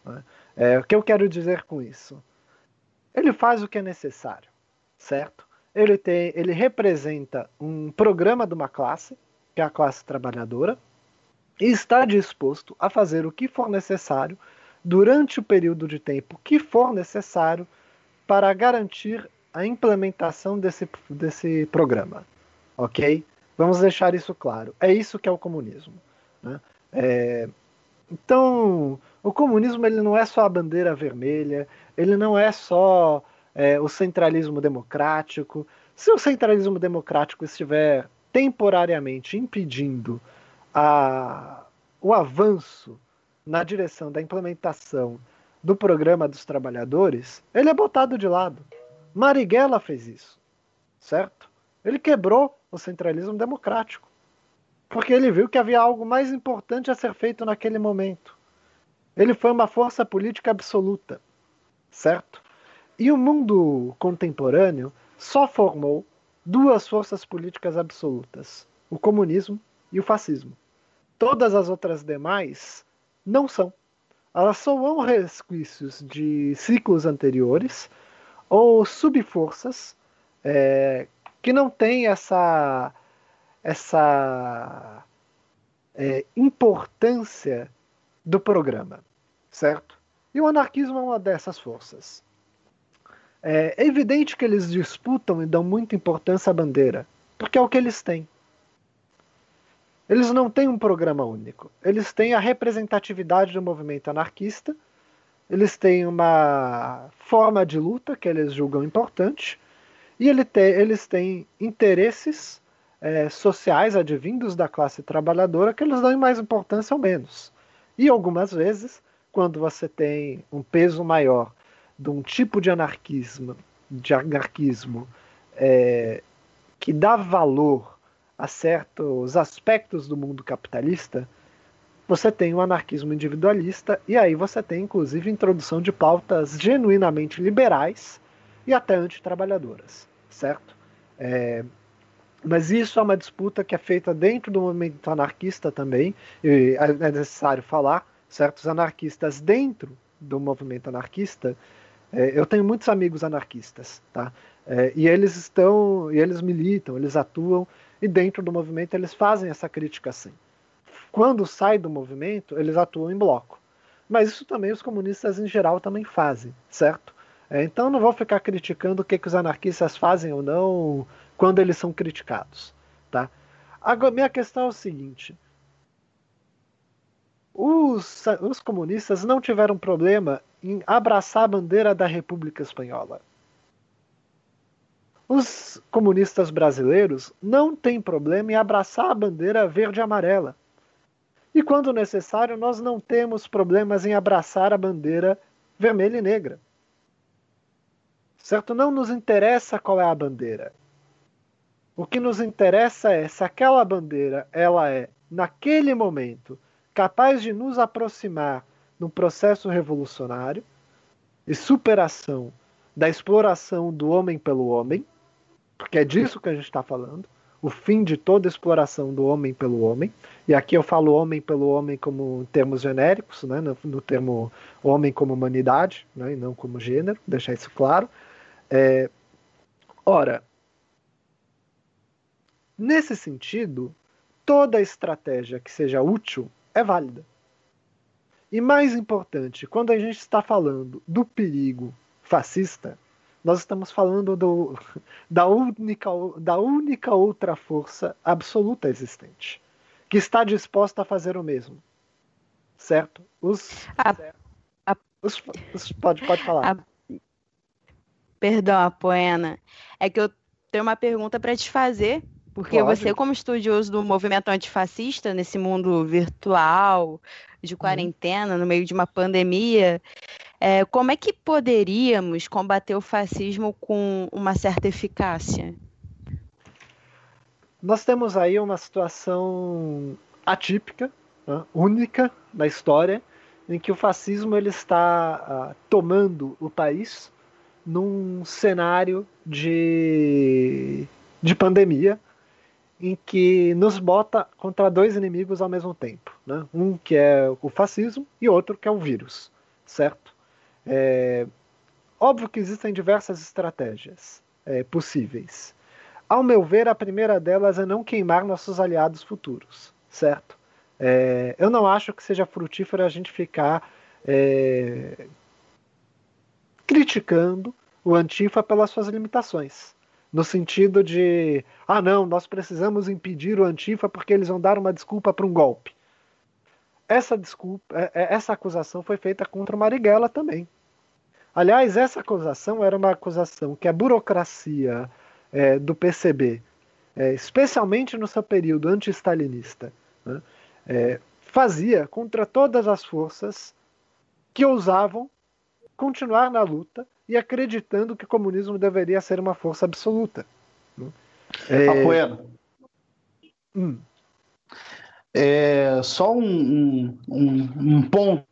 Né? É, o que eu quero dizer com isso? Ele faz o que é necessário, certo? Ele tem, ele representa um programa de uma classe, que é a classe trabalhadora, e está disposto a fazer o que for necessário durante o período de tempo que for necessário para garantir a implementação desse, desse programa. Ok? Vamos deixar isso claro. É isso que é o comunismo. Né? É... Então, o comunismo ele não é só a bandeira vermelha, ele não é só é, o centralismo democrático. Se o centralismo democrático estiver temporariamente impedindo a, o avanço na direção da implementação do programa dos trabalhadores, ele é botado de lado. Marighella fez isso, certo? Ele quebrou o centralismo democrático, porque ele viu que havia algo mais importante a ser feito naquele momento. Ele foi uma força política absoluta, certo? E o mundo contemporâneo só formou duas forças políticas absolutas: o comunismo e o fascismo. Todas as outras demais não são. Elas são resquícios de ciclos anteriores ou subforças é, que não têm essa, essa é, importância do programa, certo? E o anarquismo é uma dessas forças. É, é evidente que eles disputam e dão muita importância à bandeira, porque é o que eles têm. Eles não têm um programa único. Eles têm a representatividade do movimento anarquista, eles têm uma forma de luta que eles julgam importante, e ele te, eles têm interesses é, sociais advindos da classe trabalhadora que eles dão mais importância ou menos. E algumas vezes, quando você tem um peso maior de um tipo de anarquismo, de anarquismo é, que dá valor a certos aspectos do mundo capitalista, você tem o anarquismo individualista e aí você tem inclusive introdução de pautas genuinamente liberais e até antitrabalhadoras, certo? É, mas isso é uma disputa que é feita dentro do movimento anarquista também, e é necessário falar, certos anarquistas dentro do movimento anarquista é, eu tenho muitos amigos anarquistas, tá? É, e eles estão, e eles militam, eles atuam, e dentro do movimento eles fazem essa crítica sim. Quando sai do movimento, eles atuam em bloco. Mas isso também os comunistas em geral também fazem, certo? É, então não vou ficar criticando o que, que os anarquistas fazem ou não quando eles são criticados, tá? Agora, minha questão é o seguinte: os, os comunistas não tiveram problema em abraçar a bandeira da República Espanhola. Os comunistas brasileiros não têm problema em abraçar a bandeira verde e amarela. E quando necessário, nós não temos problemas em abraçar a bandeira vermelha e negra. Certo? Não nos interessa qual é a bandeira. O que nos interessa é se aquela bandeira ela é, naquele momento, capaz de nos aproximar num processo revolucionário e superação da exploração do homem pelo homem, porque é disso que a gente está falando, o fim de toda exploração do homem pelo homem. E aqui eu falo homem pelo homem como termos genéricos, né, no, no termo homem como humanidade, né, e não como gênero, deixar isso claro. É, ora, nesse sentido, toda estratégia que seja útil é válida. E mais importante, quando a gente está falando do perigo fascista, nós estamos falando do, da, única, da única outra força absoluta existente, que está disposta a fazer o mesmo. Certo? Os. A, a, os, os pode, pode falar. A, perdão, a Poena. É que eu tenho uma pergunta para te fazer porque Pode. você, como estudioso do movimento antifascista, nesse mundo virtual, de uhum. quarentena, no meio de uma pandemia, é, como é que poderíamos combater o fascismo com uma certa eficácia? Nós temos aí uma situação atípica, né, única na história, em que o fascismo ele está uh, tomando o país num cenário de, de pandemia, em que nos bota contra dois inimigos ao mesmo tempo. Né? Um que é o fascismo e outro que é o vírus, certo? É, óbvio que existem diversas estratégias é, possíveis. Ao meu ver, a primeira delas é não queimar nossos aliados futuros, certo? É, eu não acho que seja frutífero a gente ficar é, criticando o Antifa pelas suas limitações no sentido de, ah não, nós precisamos impedir o Antifa porque eles vão dar uma desculpa para um golpe. Essa desculpa, é, é, essa acusação foi feita contra o Marighella também. Aliás, essa acusação era uma acusação que a burocracia é, do PCB, é, especialmente no seu período anti-stalinista, né, é, fazia contra todas as forças que ousavam continuar na luta e acreditando que o comunismo deveria ser uma força absoluta. Né? É... Apoiando. Hum. É, só um, um, um, ponto,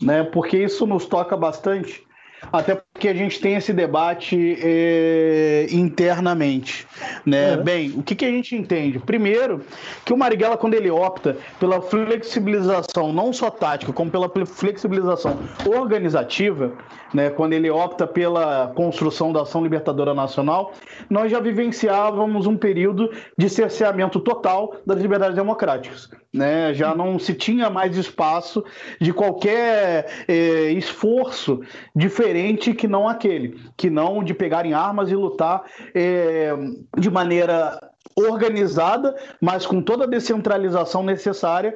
né? Porque isso nos toca bastante, até porque a gente tem esse debate é, internamente. Né? Uhum. Bem, o que, que a gente entende? Primeiro, que o Marighella, quando ele opta pela flexibilização, não só tática, como pela flexibilização organizativa, né, quando ele opta pela construção da Ação Libertadora Nacional, nós já vivenciávamos um período de cerceamento total das liberdades democráticas. Né? Já não se tinha mais espaço de qualquer eh, esforço diferente que não aquele, que não de pegarem armas e lutar eh, de maneira organizada, mas com toda a descentralização necessária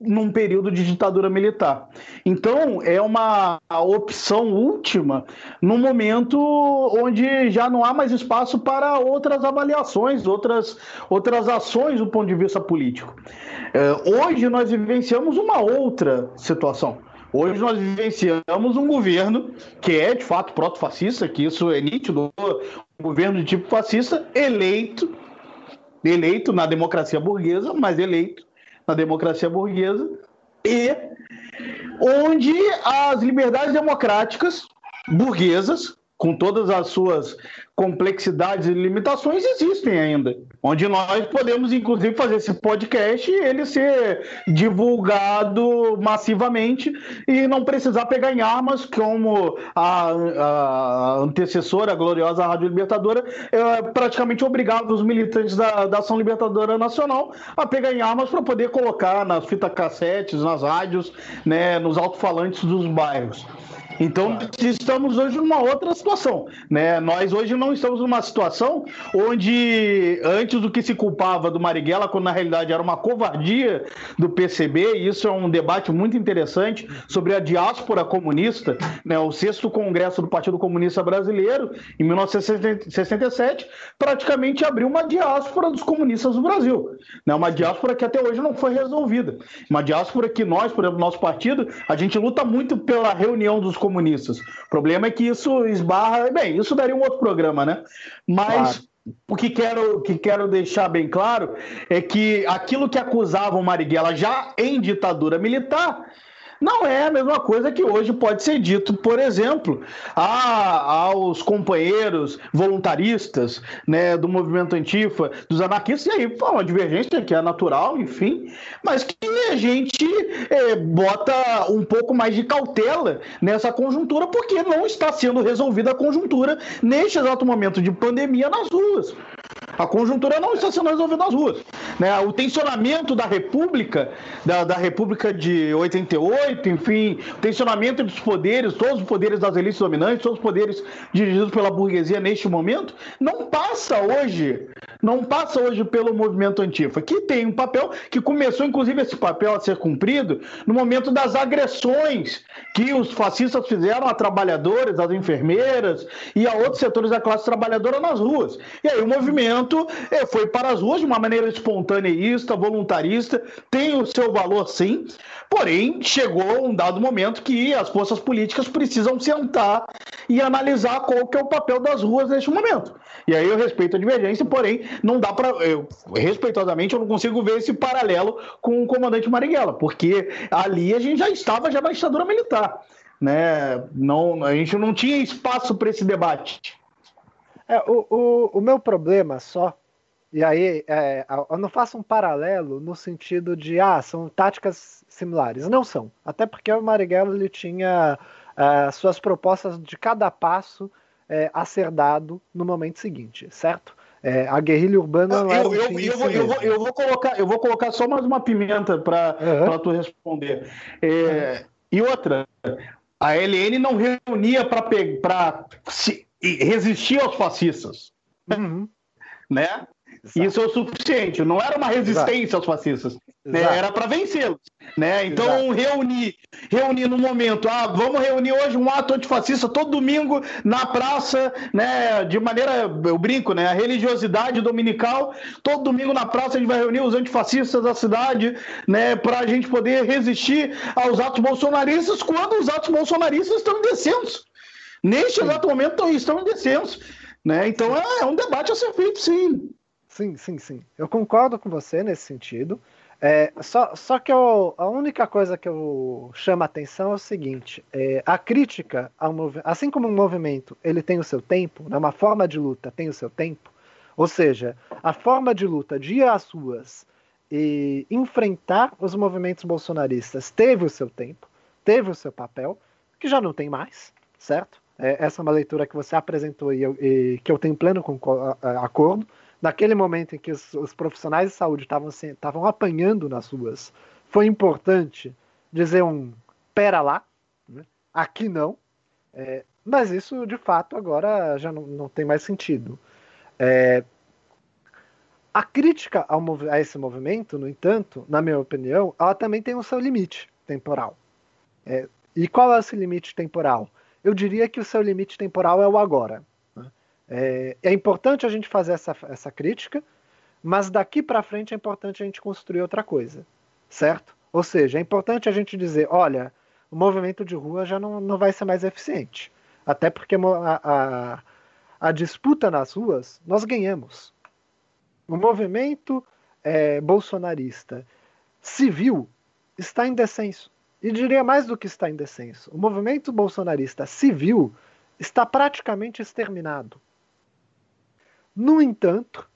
num período de ditadura militar. Então, é uma opção última no momento onde já não há mais espaço para outras avaliações, outras, outras ações do ponto de vista político. É, hoje nós vivenciamos uma outra situação. Hoje nós vivenciamos um governo que é de fato proto-fascista, que isso é nítido, um governo de tipo fascista, eleito, eleito na democracia burguesa, mas eleito na democracia burguesa, e onde as liberdades democráticas burguesas, com todas as suas complexidades e limitações existem ainda. Onde nós podemos, inclusive, fazer esse podcast e ele ser divulgado massivamente e não precisar pegar em armas, como a, a antecessora, a gloriosa Rádio Libertadora, é, praticamente obrigava os militantes da, da Ação Libertadora Nacional a pegar em armas para poder colocar nas fitas cassetes, nas rádios, né, nos alto-falantes dos bairros. Então, estamos hoje numa outra situação. Né? Nós hoje não estamos numa situação onde, antes do que se culpava do Marighella, quando na realidade era uma covardia do PCB, e isso é um debate muito interessante sobre a diáspora comunista, né? o sexto congresso do Partido Comunista Brasileiro, em 1967, praticamente abriu uma diáspora dos comunistas do Brasil. Né? Uma diáspora que até hoje não foi resolvida. Uma diáspora que nós, por exemplo, nosso partido, a gente luta muito pela reunião dos comunistas comunistas. O problema é que isso esbarra. Bem, isso daria um outro programa, né? Mas. Claro. O que quero, que quero deixar bem claro é que aquilo que acusavam Marighella já em ditadura militar não é a mesma coisa que hoje pode ser dito, por exemplo, a, aos companheiros voluntaristas né, do movimento antifa, dos anarquistas, e aí uma divergência que é natural, enfim, mas que a gente é, bota um pouco mais de cautela nessa conjuntura, porque não está sendo resolvida a conjuntura neste exato momento de pandemia nas ruas. A conjuntura não está sendo resolvida nas ruas. Né? O tensionamento da República, da, da República de 88, enfim, o tensionamento dos poderes, todos os poderes das elites dominantes, todos os poderes dirigidos pela burguesia neste momento, não passa hoje, não passa hoje pelo movimento antifa, que tem um papel que começou, inclusive, esse papel a ser cumprido no momento das agressões que os fascistas fizeram a trabalhadores, às enfermeiras e a outros setores da classe trabalhadora nas ruas. E aí o movimento foi para as ruas de uma maneira espontaneísta, voluntarista, tem o seu valor sim, porém chegou um dado momento que as forças políticas precisam sentar e analisar qual que é o papel das ruas neste momento. E aí eu respeito a divergência, porém não dá para, respeitosamente, eu não consigo ver esse paralelo com o comandante Marighella, porque ali a gente já estava já na ditadura militar. Né? Não, a gente não tinha espaço para esse debate. É, o, o, o meu problema só, e aí é, eu não faço um paralelo no sentido de, ah, são táticas similares. Não são. Até porque o Marighella ele tinha é, suas propostas de cada passo é, a ser dado no momento seguinte, certo? É, a guerrilha urbana não eu, eu, eu, vou, eu, vou, eu, vou, colocar, eu vou colocar só mais uma pimenta para uhum. tu responder. É, e outra, a LN não reunia para resistir aos fascistas. Uhum. Né? Isso é o suficiente. Não era uma resistência Exato. aos fascistas. Né? Era para vencê-los. Né? Então, reunir, reunir no momento, ah, vamos reunir hoje um ato antifascista todo domingo na praça, né? De maneira, eu brinco, né? A religiosidade dominical, todo domingo na praça a gente vai reunir os antifascistas da cidade, né? Para a gente poder resistir aos atos bolsonaristas quando os atos bolsonaristas estão indecentes. Neste exato momento estão em descenso. Né? Então é, é, um debate a ser feito, sim. Sim, sim, sim. Eu concordo com você nesse sentido. É, só, só que eu, a única coisa que eu chamo a atenção é o seguinte: é, a crítica ao assim como um movimento ele tem o seu tempo, né, uma forma de luta tem o seu tempo, ou seja, a forma de luta de ir às ruas e enfrentar os movimentos bolsonaristas teve o seu tempo, teve o seu papel, que já não tem mais, certo? É, essa é uma leitura que você apresentou e, eu, e que eu tenho pleno acordo naquele momento em que os, os profissionais de saúde estavam apanhando nas ruas, foi importante dizer um pera lá, né? aqui não. É, mas isso, de fato, agora já não, não tem mais sentido. É, a crítica ao, a esse movimento, no entanto, na minha opinião, ela também tem o seu limite temporal. É, e qual é esse limite temporal? Eu diria que o seu limite temporal é o agora. É, é importante a gente fazer essa, essa crítica, mas daqui para frente é importante a gente construir outra coisa, certo? Ou seja, é importante a gente dizer, olha, o movimento de rua já não, não vai ser mais eficiente, até porque a, a, a disputa nas ruas nós ganhamos. O movimento é, bolsonarista civil está em descenso. E diria mais do que está em descenso. O movimento bolsonarista civil está praticamente exterminado. No entanto,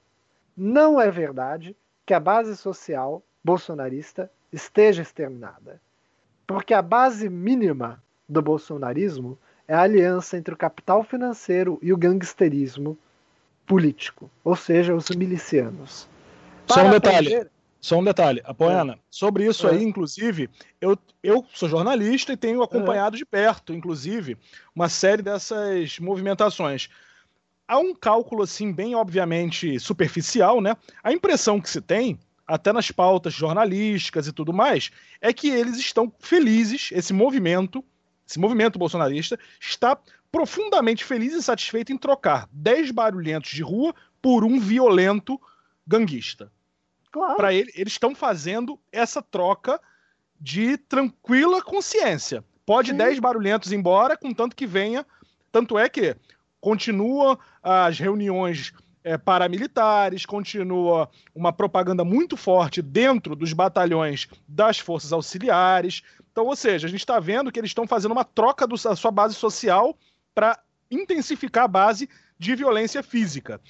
não é verdade que a base social bolsonarista esteja exterminada. Porque a base mínima do bolsonarismo é a aliança entre o capital financeiro e o gangsterismo político, ou seja, os milicianos. Só um detalhe. Só um detalhe, Apoena, é. sobre isso é. aí, inclusive, eu, eu sou jornalista e tenho acompanhado é. de perto, inclusive, uma série dessas movimentações há um cálculo assim bem obviamente superficial, né? A impressão que se tem, até nas pautas jornalísticas e tudo mais, é que eles estão felizes, esse movimento, esse movimento bolsonarista está profundamente feliz e satisfeito em trocar 10 barulhentos de rua por um violento ganguista. Claro. Para ele, eles estão fazendo essa troca de tranquila consciência. Pode Sim. 10 barulhentos embora, contanto que venha. Tanto é que continua as reuniões é, paramilitares, continua uma propaganda muito forte dentro dos batalhões das forças auxiliares. Então, ou seja, a gente está vendo que eles estão fazendo uma troca da sua base social para intensificar a base de violência física.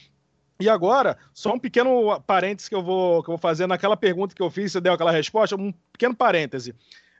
E agora, só um pequeno parêntese que eu vou, que eu vou fazer naquela pergunta que eu fiz, você deu aquela resposta, um pequeno parêntese.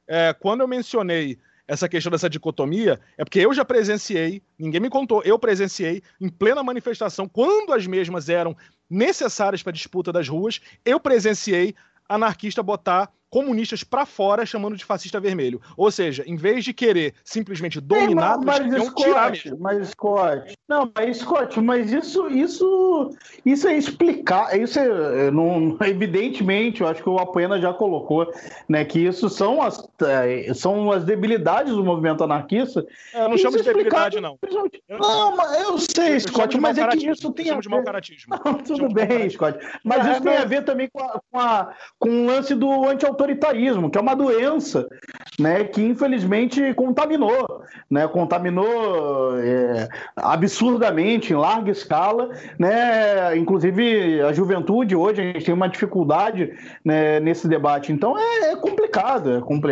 É, quando eu mencionei essa questão dessa dicotomia é porque eu já presenciei, ninguém me contou, eu presenciei em plena manifestação, quando as mesmas eram necessárias para a disputa das ruas, eu presenciei anarquista botar comunistas para fora chamando de fascista vermelho. Ou seja, em vez de querer simplesmente dominar, é, mas, mas Scott, mas Scott, não, mas Scott, mas isso, isso, isso é explicar, isso é, não, evidentemente, eu acho que o Apoena já colocou, né, que isso são as, é, são as debilidades do movimento anarquista. É, eu não chamo de debilidade, não. Eu, não, mas eu sei, eu Scott, mas é que isso tem a ver... Não, tudo bem, Scott, mas isso tem a ver também com, a, com, a, com o lance do anti autoritarismo, que é uma doença né, que infelizmente contaminou, né, contaminou é, absurdamente, em larga escala, né, inclusive a juventude hoje, a gente tem uma dificuldade né, nesse debate, então é, é complicado, é, compl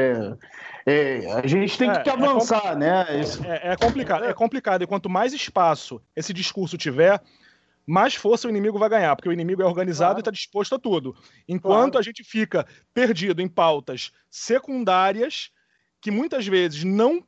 é, a gente tem que é, é avançar, né? É, é complicado, é complicado, e quanto mais espaço esse discurso tiver, mais força o inimigo vai ganhar, porque o inimigo é organizado claro. e está disposto a tudo. Enquanto claro. a gente fica perdido em pautas secundárias, que muitas vezes não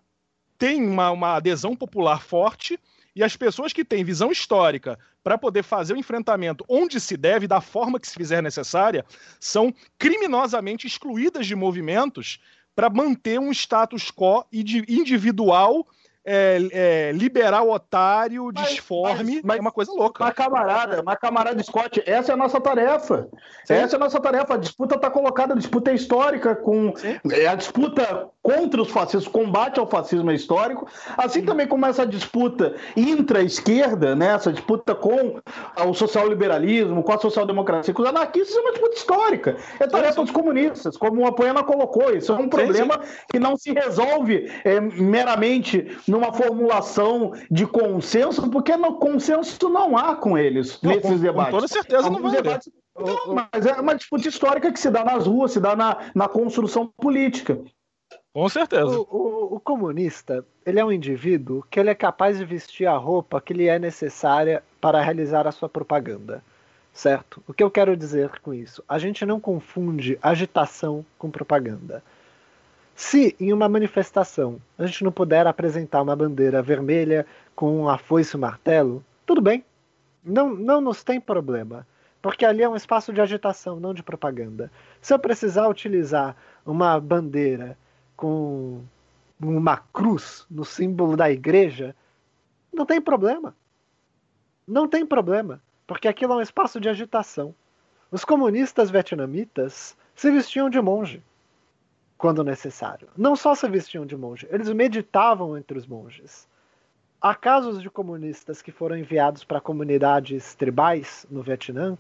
tem uma, uma adesão popular forte, e as pessoas que têm visão histórica para poder fazer o enfrentamento onde se deve, da forma que se fizer necessária, são criminosamente excluídas de movimentos para manter um status quo individual é, é, liberar o otário, mas, disforme, mas, mas, é uma coisa louca. Mas camarada, mas camarada Scott, essa é a nossa tarefa. Sim. Essa é a nossa tarefa. A disputa está colocada, a disputa é histórica, com é a disputa contra os fascistas, combate ao fascismo é histórico, assim Sim. também como essa disputa intra-esquerda, né, essa disputa com o social-liberalismo, com a social-democracia, com os anarquistas, é uma disputa histórica. É tarefa dos comunistas, como o Apoiana colocou. Isso é um problema que não se resolve é, meramente numa formulação de consenso, porque no consenso não há com eles não, nesses com, debates. Com toda certeza não vai debates, Não, mas é uma disputa histórica que se dá nas ruas, se dá na, na construção política. Com certeza. O, o, o, comunista, ele é um indivíduo que ele é capaz de vestir a roupa que lhe é necessária para realizar a sua propaganda. Certo? O que eu quero dizer com isso? A gente não confunde agitação com propaganda. Se em uma manifestação a gente não puder apresentar uma bandeira vermelha com um afoice e martelo, tudo bem. Não, não nos tem problema. Porque ali é um espaço de agitação, não de propaganda. Se eu precisar utilizar uma bandeira com uma cruz no símbolo da igreja, não tem problema. Não tem problema, porque aquilo é um espaço de agitação. Os comunistas vietnamitas se vestiam de monge quando necessário. Não só se vestiam de monge, eles meditavam entre os monges. Há casos de comunistas que foram enviados para comunidades tribais no Vietnã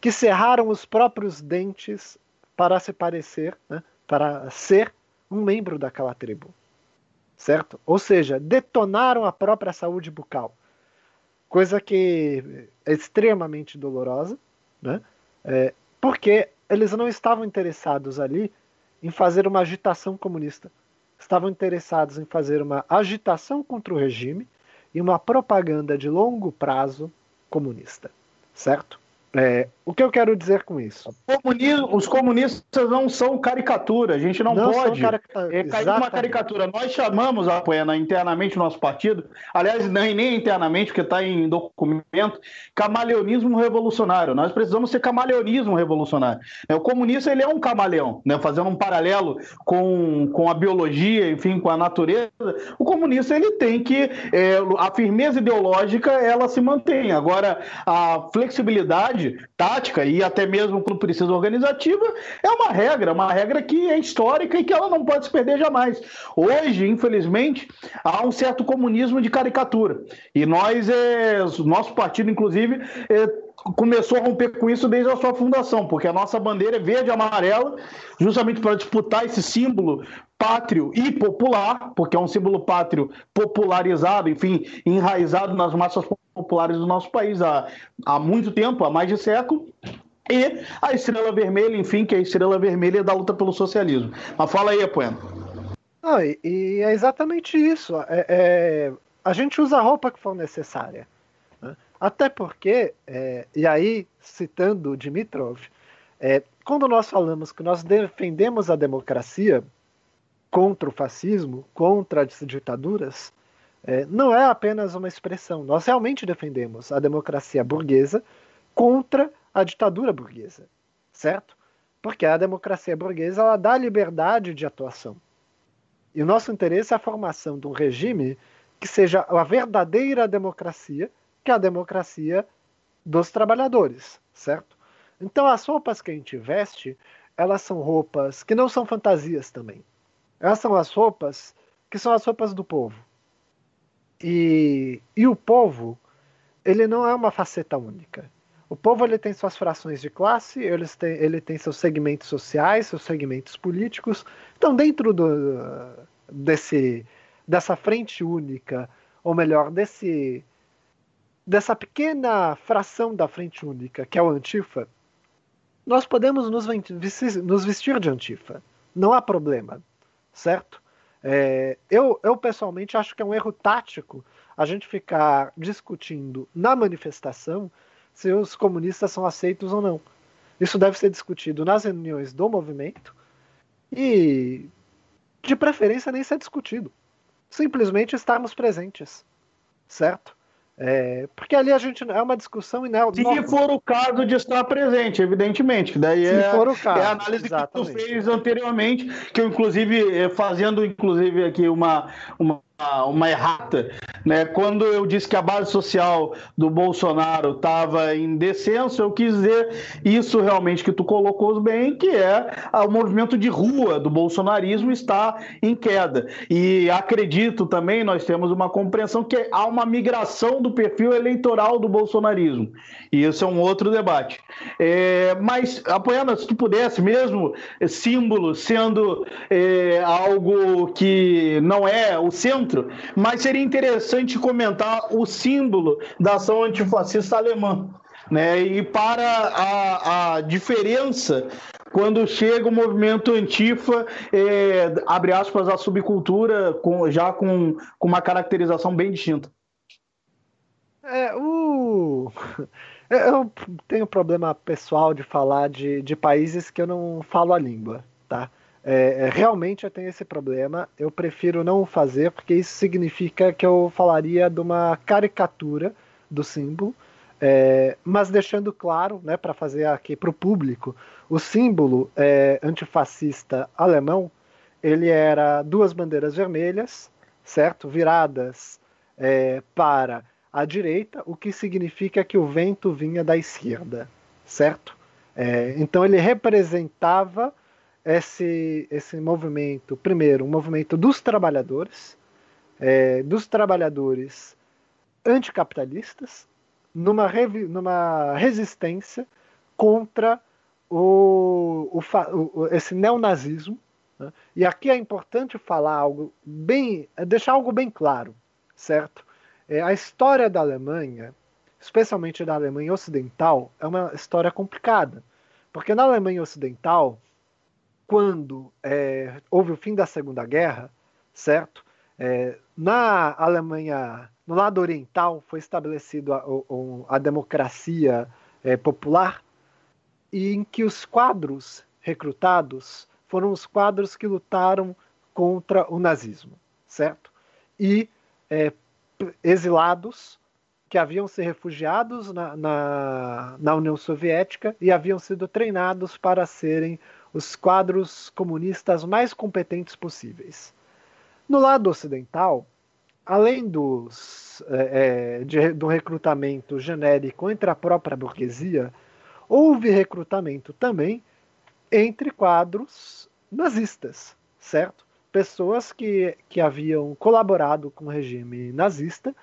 que cerraram os próprios dentes para se parecer, né, para ser um membro daquela tribo. Certo? Ou seja, detonaram a própria saúde bucal. Coisa que é extremamente dolorosa, né? É, porque eles não estavam interessados ali em fazer uma agitação comunista. Estavam interessados em fazer uma agitação contra o regime e uma propaganda de longo prazo comunista. Certo? É, o que eu quero dizer com isso? os comunistas não são caricatura, a gente não, não pode é, cair numa caricatura. Nós chamamos a Poena internamente no nosso partido, aliás, nem, nem internamente, porque está em documento, camaleonismo revolucionário. Nós precisamos ser camaleonismo revolucionário. É, o comunista ele é um camaleão, né? fazendo um paralelo com, com a biologia, enfim, com a natureza. O comunista ele tem que é, a firmeza ideológica ela se mantém. Agora a flexibilidade tática e até mesmo quando precisa organizativa, é uma regra, uma regra que é histórica e que ela não pode se perder jamais. Hoje, infelizmente, há um certo comunismo de caricatura. E nós, é, nosso partido, inclusive, é, começou a romper com isso desde a sua fundação, porque a nossa bandeira é verde e amarela, justamente para disputar esse símbolo pátrio e popular, porque é um símbolo pátrio popularizado, enfim, enraizado nas massas populares do nosso país há, há muito tempo, há mais de século. E a estrela vermelha, enfim, que é a estrela vermelha da luta pelo socialismo. Mas fala aí, Apueno. Ah, e é exatamente isso. É, é, a gente usa a roupa que for necessária. Né? Até porque, é, e aí, citando Dimitrov, é, quando nós falamos que nós defendemos a democracia, contra o fascismo, contra as ditaduras, é, não é apenas uma expressão. Nós realmente defendemos a democracia burguesa contra a ditadura burguesa, certo? Porque a democracia burguesa ela dá liberdade de atuação. E o nosso interesse é a formação de um regime que seja a verdadeira democracia, que é a democracia dos trabalhadores, certo? Então as roupas que a gente veste, elas são roupas que não são fantasias também. Essas são as roupas que são as roupas do povo. E, e o povo, ele não é uma faceta única. O povo ele tem suas frações de classe, ele tem, ele tem seus segmentos sociais, seus segmentos políticos. Então, dentro do, desse, dessa frente única, ou melhor, desse, dessa pequena fração da frente única, que é o Antifa, nós podemos nos vestir, de Antifa. Não há problema certo? É, eu, eu pessoalmente acho que é um erro tático a gente ficar discutindo na manifestação se os comunistas são aceitos ou não. Isso deve ser discutido nas reuniões do movimento e, de preferência, nem ser discutido. Simplesmente estarmos presentes, certo? É, porque ali a gente é uma discussão inel... Se for o caso de estar presente, evidentemente, daí Se é, for o caso, é a análise exatamente. que tu fez anteriormente, que eu inclusive eh, fazendo inclusive aqui uma, uma uma errata, né? Quando eu disse que a base social do Bolsonaro estava em descenso, eu quis dizer isso realmente que tu colocou bem, que é o movimento de rua do bolsonarismo está em queda. E acredito também, nós temos uma compreensão que há uma migração do perfil eleitoral do bolsonarismo. E isso é um outro debate. É, mas, apoiando, se tu pudesse mesmo, símbolo sendo é, algo que não é o centro mas seria interessante comentar o símbolo da ação antifascista alemã. né? E para a, a diferença quando chega o movimento antifa, é, abre aspas, a subcultura, com, já com, com uma caracterização bem distinta. É, o... Eu tenho problema pessoal de falar de, de países que eu não falo a língua, tá? É, é, realmente eu tenho esse problema. Eu prefiro não fazer, porque isso significa que eu falaria de uma caricatura do símbolo, é, mas deixando claro, né, para fazer aqui para o público, o símbolo é, antifascista alemão ele era duas bandeiras vermelhas, certo, viradas é, para a direita, o que significa que o vento vinha da esquerda, certo? É, então ele representava esse, esse movimento, primeiro, um movimento dos trabalhadores, é, dos trabalhadores anticapitalistas, numa, numa resistência contra o, o, o esse neonazismo. Né? E aqui é importante falar algo bem, deixar algo bem claro, certo? É, a história da Alemanha, especialmente da Alemanha Ocidental, é uma história complicada, porque na Alemanha Ocidental quando é, houve o fim da Segunda Guerra, certo? É, na Alemanha, no lado oriental, foi estabelecida a, a, democracia é, popular, e em que os quadros recrutados foram os quadros que lutaram contra o nazismo, certo? E é, exilados que haviam se refugiados na, na, na União Soviética e haviam sido treinados para serem os quadros comunistas mais competentes possíveis. No lado ocidental, além dos, é, é, de, do recrutamento genérico entre a própria burguesia, houve recrutamento também entre quadros nazistas, certo? Pessoas que, que haviam colaborado com o regime nazista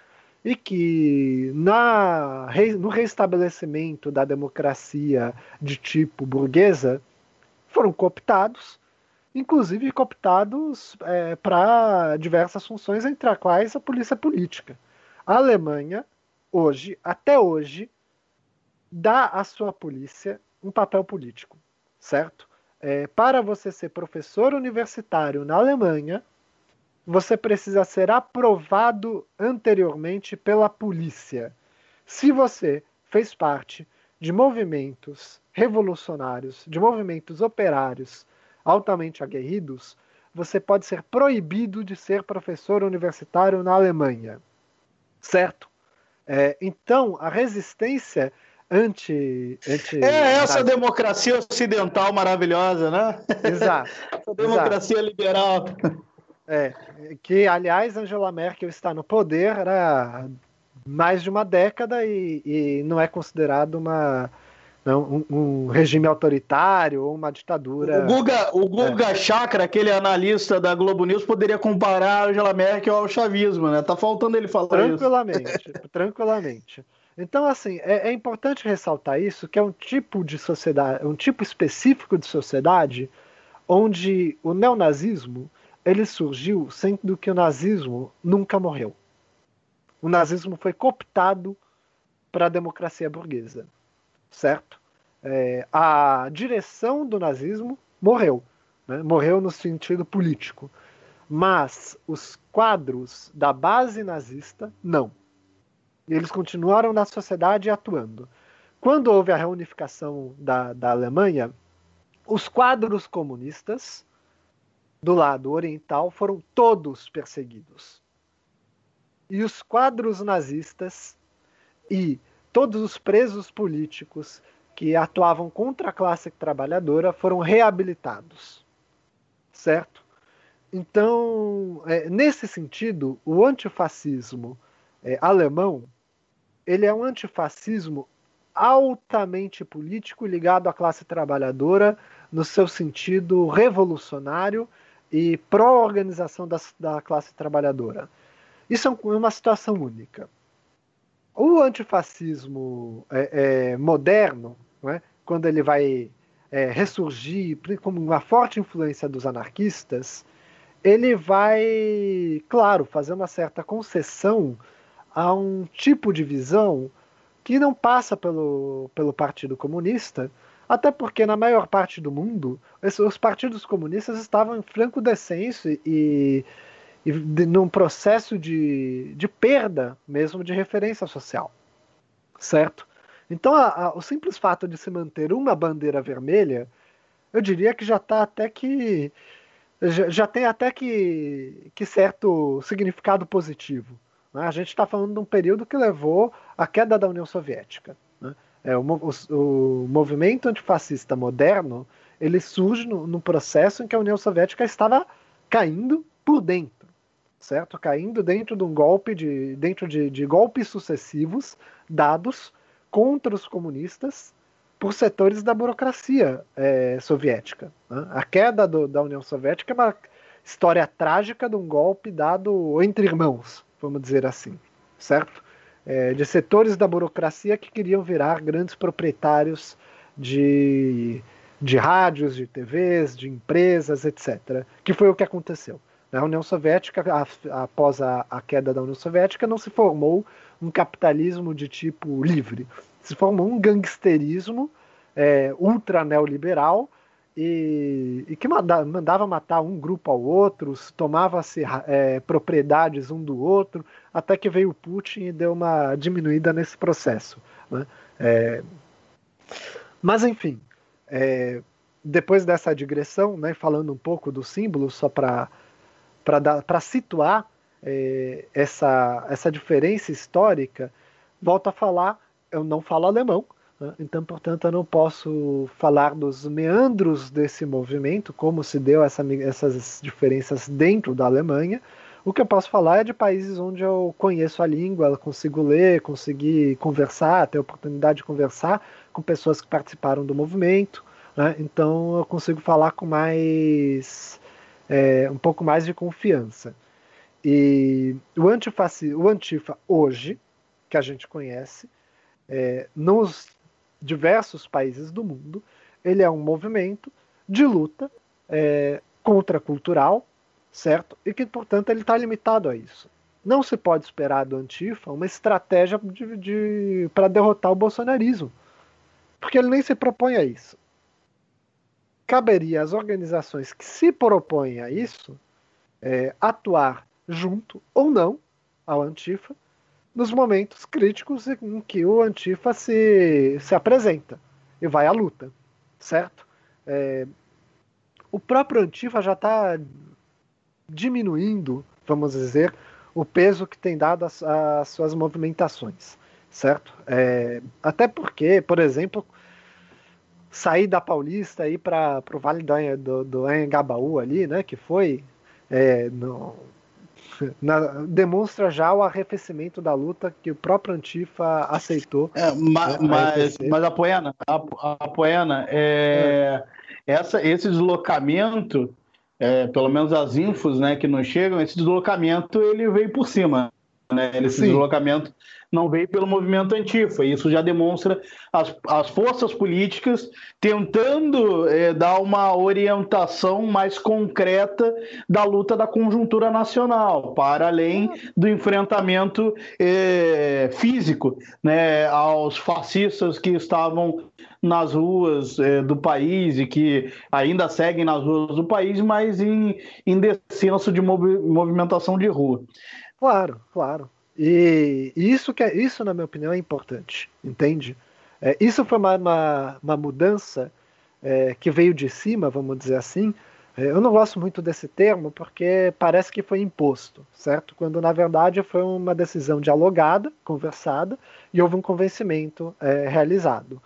e que na, no restabelecimento da democracia de tipo burguesa foram cooptados, inclusive cooptados é, para diversas funções, entre as quais a polícia política. A Alemanha, hoje, até hoje, dá à sua polícia um papel político, certo? É, para você ser professor universitário na Alemanha, você precisa ser aprovado anteriormente pela polícia. Se você fez parte de movimentos revolucionários, de movimentos operários altamente aguerridos, você pode ser proibido de ser professor universitário na Alemanha. Certo? É, então, a resistência anti. anti é essa democracia ocidental maravilhosa, né? Exato. essa democracia exato. liberal. É, que, aliás, Angela Merkel está no poder há mais de uma década e, e não é considerado uma né, um, um, regime autoritário ou uma ditadura. O Guga, o Guga é. Chakra, aquele analista da Globo News, poderia comparar a Angela Merkel ao chavismo, né? Tá faltando ele falar tranquilamente, isso. Tranquilamente. Então, assim, é, é, importante ressaltar isso, que é um tipo de sociedade, um tipo específico de sociedade onde o neonazismo ele surgiu sendo que o nazismo nunca morreu. O nazismo foi cooptado para a democracia burguesa certo? É, a direção do nazismo morreu, né? morreu no sentido político, mas os quadros da base nazista não. Eles continuaram na sociedade atuando. Quando houve a reunificação da, da Alemanha, os quadros comunistas do lado oriental foram todos perseguidos. E os quadros nazistas e todos os presos políticos que atuavam contra a classe trabalhadora foram reabilitados. Certo? Então, é, nesse sentido, o antifascismo é, alemão ele é um antifascismo altamente político ligado à classe trabalhadora no seu sentido revolucionário e pró-organização da, da classe trabalhadora. Isso é uma situação única. O antifascismo é, é, moderno, é, quando ele vai é, ressurgir como uma forte influência dos anarquistas, ele vai, claro, fazer uma certa concessão a um tipo de visão que não passa pelo, pelo Partido Comunista, até porque na maior parte do mundo os partidos comunistas estavam em franco descenso e, e de, num processo de, de perda mesmo de referência social, certo? Então a, a, o simples fato de se manter uma bandeira vermelha, eu diria que já está até que já, já, tem até que, que certo significado positivo. Né? A gente está falando de um período que levou à queda da União Soviética. Né? É, o, o, o, movimento antifascista moderno ele surge no, processo em que a União Soviética estava caindo por dentro, certo? Caindo dentro de um golpe de dentro de, de golpes sucessivos dados contra os comunistas por setores da burocracia é, soviética. Né? A queda do, da União Soviética é uma história trágica de um golpe dado entre irmãos, vamos dizer assim, certo? é, de setores da burocracia que queriam virar grandes proprietários de, de rádios, de TVs, de empresas, etc. Que foi o que aconteceu. Na União Soviética, após a, a queda da União Soviética, não se formou um capitalismo de tipo livre. Se formou um gangsterismo é, ultra neoliberal e, e que mandava, mandava, matar um grupo ao outro, tomava-se é, propriedades um do outro, até que veio o Putin e deu uma diminuída nesse processo. Né? É, mas, enfim, é, depois dessa digressão, né, falando um pouco do símbolo, só para situar é, essa, essa diferença histórica, volto a falar, eu não falo alemão, né? Então, portanto, eu não posso falar dos meandros desse movimento, como se deu essa, essas diferenças dentro da Alemanha. O que eu posso falar é de países onde eu conheço a língua, consigo ler, consegui conversar, ter a oportunidade de conversar com pessoas que participaram do movimento. Né? Então, eu consigo falar com mais. É, um pouco mais de confiança. E o, antifaci, o Antifa hoje, que a gente conhece, é, nos diversos países do mundo. Ele é um movimento de luta é, contracultural, certo? E que, portanto, ele está limitado a isso. Não se pode esperar do Antifa uma estratégia de, de para derrotar o bolsonarismo, porque ele nem se propõe a isso. Caberia às organizações que se propõem a isso é, atuar junto ou não ao Antifa nos momentos críticos em que o Antifa se, se apresenta e vai à luta, certo? É, o próprio Antifa já está diminuindo, vamos dizer, o peso que tem dado às suas movimentações, certo? É, até porque, por exemplo, sair da Paulista e ir para o Vale do, do, Anhangabaú ali, né, que foi é, no, na, demonstra já o arrefecimento da luta que o próprio Antifa aceitou. É, ma, né, mas, mas a Poena, a, a Poena é, é. Essa, esse deslocamento, é, pelo menos as infos né, que nos chegam, esse deslocamento ele veio por cima. Né? Esse Sim. deslocamento não veio pelo movimento antifa. Isso já demonstra as, as forças políticas tentando é, dar uma orientação mais concreta da luta da conjuntura nacional, para além do enfrentamento é, físico né, aos fascistas que estavam nas ruas é, do país e que ainda seguem nas ruas do país, mas em, em descenso de movimentação de rua. Claro, claro. E isso que é, isso na minha opinião é importante, entende? É, isso foi uma, uma, uma mudança é, que veio de cima, vamos dizer assim. É, eu não gosto muito desse termo porque parece que foi imposto, certo? Quando na verdade foi uma decisão dialogada, conversada e houve um convencimento é, realizado.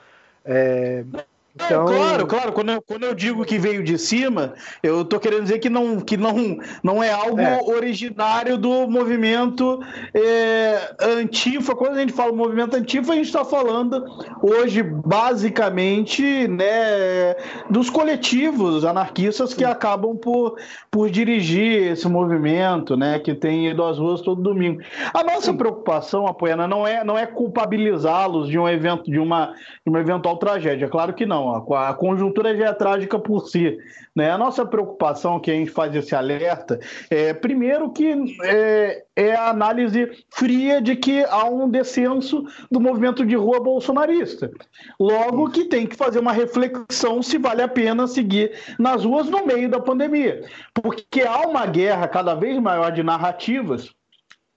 É, então... Claro, claro. Quando eu, quando eu digo que veio de cima, eu estou querendo dizer que não, que não, não é algo é. originário do movimento é, antifa. Quando a gente fala movimento antifa, a gente está falando hoje basicamente né, dos coletivos anarquistas que acabam por, por dirigir esse movimento, né, que tem ido às ruas todo domingo. A nossa Sim. preocupação, Apoiana, não é, não é culpabilizá-los de um evento, de uma, de uma eventual tragédia. Claro que não não. A, conjuntura já é trágica por si. Né? A nossa preocupação, que a gente faz esse alerta, é primeiro que é, é a análise fria de que há um descenso do movimento de rua bolsonarista. Logo que tem que fazer uma reflexão se vale a pena seguir nas ruas no meio da pandemia. Porque há uma guerra cada vez maior de narrativas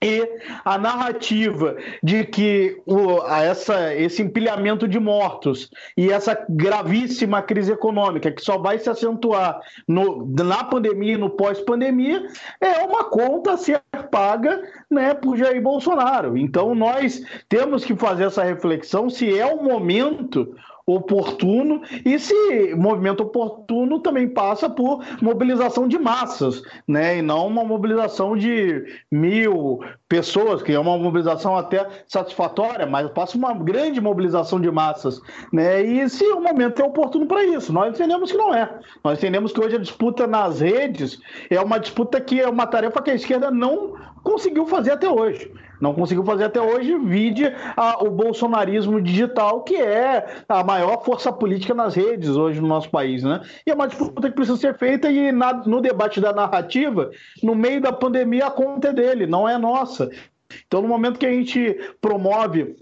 e a narrativa de que o, essa, esse empilhamento de mortos e essa gravíssima crise econômica que só vai se acentuar no, na pandemia e no pós-pandemia é uma conta a ser paga né, por Jair Bolsonaro. Então nós temos que fazer essa reflexão se é o momento oportuno, e se movimento oportuno também passa por mobilização de massas, né? E não uma mobilização de mil pessoas, que é uma mobilização até satisfatória, mas passa uma grande mobilização de massas, né? E se o momento é oportuno para isso, nós entendemos que não é. Nós entendemos que hoje a disputa nas redes é uma disputa que é uma tarefa que a esquerda não conseguiu fazer até hoje. Não conseguiu fazer até hoje, vide a, o bolsonarismo digital, que é a maior força política nas redes hoje no nosso país, né? E é uma disputa que precisa ser feita e na, no debate da narrativa, no meio da pandemia, a conta é dele, não é nossa. Então, no momento que a gente promove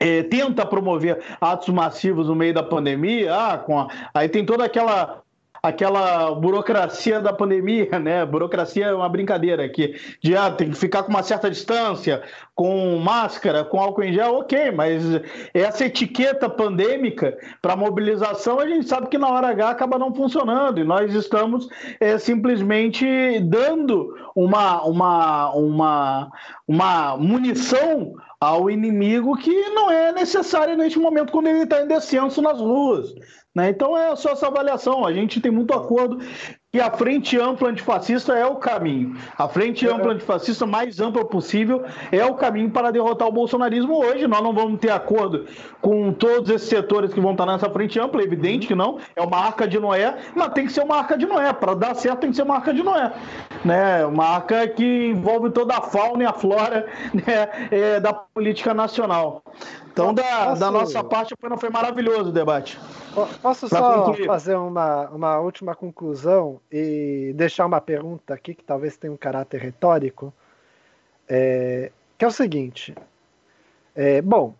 é, tenta promover atos massivos no meio da pandemia, ah, a, aí tem toda aquela aquela burocracia da pandemia, né? Burocracia é uma brincadeira aqui, de ah, tem que ficar com uma certa distância, com máscara, com álcool em gel, ok, mas essa etiqueta pandêmica para mobilização a gente sabe que na hora H acaba não funcionando e nós estamos é, simplesmente dando uma, uma, uma, uma munição ao inimigo que não é necessária neste momento quando ele está em descenso nas ruas. Né? Então é só essa avaliação. A gente tem muito acordo que a frente ampla antifascista é o caminho. A frente ampla antifascista mais ampla possível é o caminho para derrotar o bolsonarismo hoje. Nós não vamos ter acordo com todos esses setores que vão estar nessa frente ampla, é evidente que não. É uma arca de Noé, mas tem que ser uma arca de Noé. Para dar certo tem que ser uma arca de Noé. Né? Uma arca que envolve toda a fauna e a flora né? é, da política nacional. Então, da, Posso... da nossa parte, não foi maravilhoso o debate. Posso pra só concluir. fazer uma, uma última conclusão e deixar uma pergunta aqui que talvez tenha um caráter retórico? É, que é o seguinte: é, bom,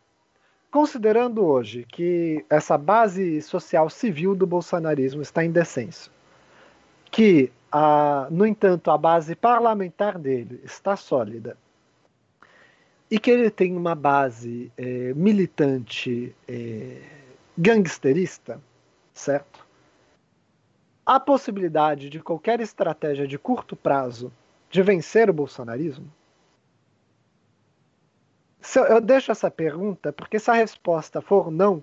considerando hoje que essa base social civil do bolsonarismo está em descenso, que, a, no entanto, a base parlamentar dele está sólida e que ele tem uma base é, militante é, gangsterista, certo? Há possibilidade de qualquer estratégia de curto prazo de vencer o bolsonarismo? Eu deixo essa pergunta porque se a resposta for não,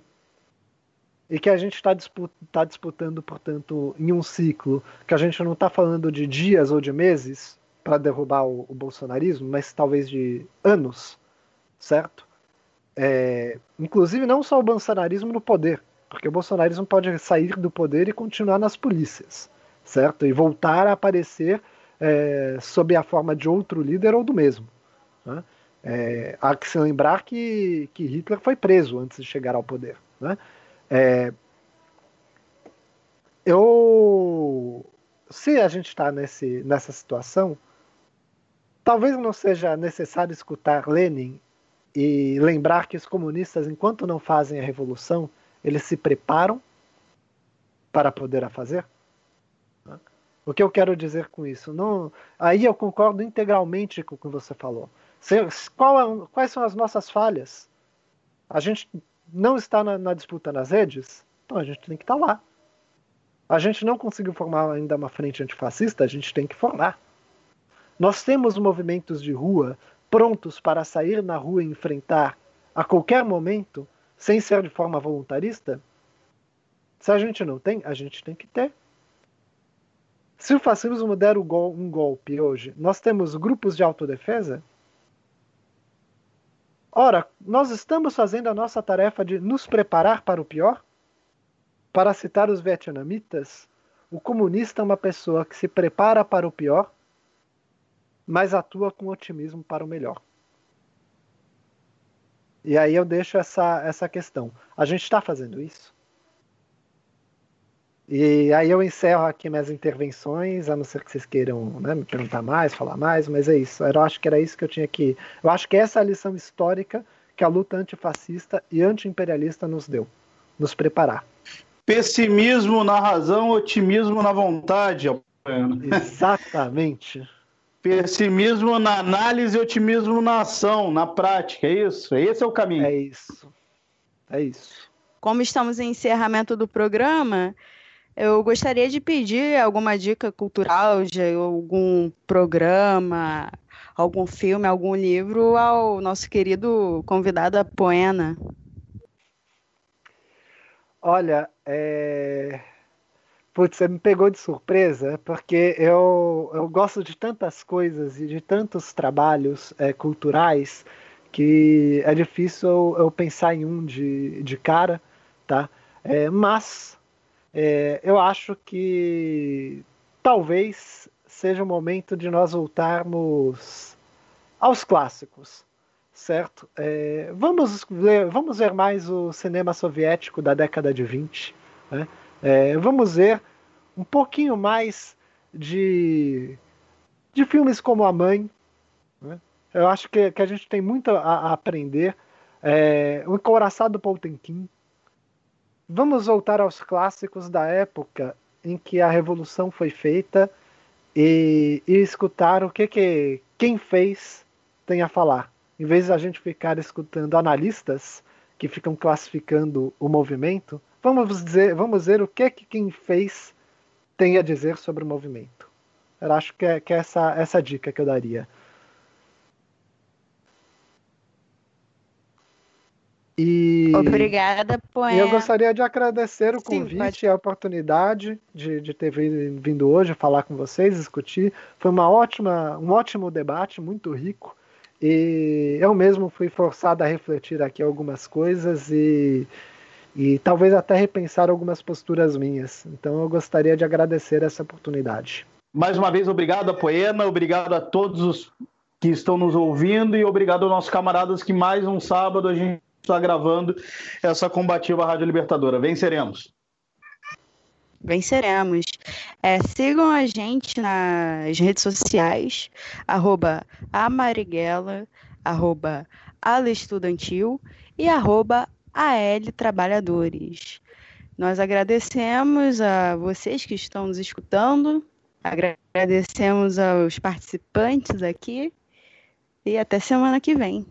e que a gente está disputa, tá disputando, portanto, em um ciclo, que a gente não está falando de dias ou de meses para derrubar o, o bolsonarismo, mas talvez de anos, certo? É, inclusive não só o bolsonarismo no poder, porque o bolsonarismo pode sair do poder e continuar nas polícias, certo? E voltar a aparecer é, sob a forma de outro líder ou do mesmo. Né? É, há que se lembrar que, que Hitler foi preso antes de chegar ao poder. Né? É, eu, se a gente está nessa situação, talvez não seja necessário escutar Lenin e lembrar que os comunistas, enquanto não fazem a revolução, eles se preparam para poder a fazer? O que eu quero dizer com isso? Não, aí eu concordo integralmente com o que você falou. Qual, é quais são as nossas falhas? A gente não está na, na, disputa nas redes? Então a gente tem que estar lá. A gente não conseguiu formar ainda uma frente antifascista? A gente tem que formar. Nós temos movimentos de rua prontos para sair na rua e enfrentar a qualquer momento, sem ser de forma voluntarista? Se a gente não tem, a gente tem que ter. Se o fascismo der um golpe hoje, nós temos grupos de autodefesa? Ora, nós estamos fazendo a nossa tarefa de nos preparar para o pior? Para citar os vietnamitas, o comunista é uma pessoa que se prepara para o pior mas atua com otimismo para o melhor. E aí eu deixo essa, essa questão. A gente está fazendo isso? E aí eu encerro aqui minhas intervenções, a não ser que vocês queiram né, me perguntar mais, falar mais, mas é isso. Eu acho que era isso que eu tinha que. Eu acho que essa é a lição histórica que a luta antifascista e antiimperialista nos deu, nos preparar. Pessimismo na razão, otimismo na vontade. Exatamente. Pessimismo na análise, otimismo na ação, na prática, é isso? Esse é o caminho. É isso. É isso. Como estamos em encerramento do programa, eu gostaria de pedir alguma dica cultural de algum programa, algum filme, algum livro ao nosso querido convidado Poena. Olha, é... Putz, você me pegou de surpresa, porque eu, eu gosto de tantas coisas e de tantos trabalhos é, culturais que é difícil eu, eu, pensar em um de, de cara, tá? É, mas é, eu acho que talvez seja o momento de nós voltarmos aos clássicos, certo? É, vamos, ver, vamos ver mais o cinema soviético da década de 20, né? É, vamos ver um pouquinho mais de, de filmes como A Mãe. Né? Eu acho que, que a gente tem muito a, a aprender. É, o Encouraçado Potemkin. Vamos voltar aos clássicos da época em que a revolução foi feita e, e escutar o que, que quem fez tem a falar. Em vez de a gente ficar escutando analistas que ficam classificando o movimento, Vamos dizer, vamos ver o que, que quem fez tem a dizer sobre o movimento. Eu acho que é, que é essa, essa dica que eu daria. E, Obrigada, Poema. E eu gostaria de agradecer o convite e a oportunidade de, de ter vindo hoje falar com vocês, discutir. Foi uma ótima, um ótimo debate, muito rico. E eu mesmo fui forçado a refletir aqui algumas coisas e e talvez até repensar algumas posturas minhas. Então eu gostaria de agradecer essa oportunidade. Mais uma vez, obrigado a Poena, obrigado a todos os que estão nos ouvindo e obrigado aos nossos camaradas que mais um sábado a gente está gravando essa combativa Rádio Libertadora. Venceremos! Venceremos. É, sigam a gente nas redes sociais, arroba amariguela, arroba estudantil e arroba AL Trabalhadores. Nós agradecemos a vocês que estão nos escutando, agradecemos aos participantes aqui e até semana que vem.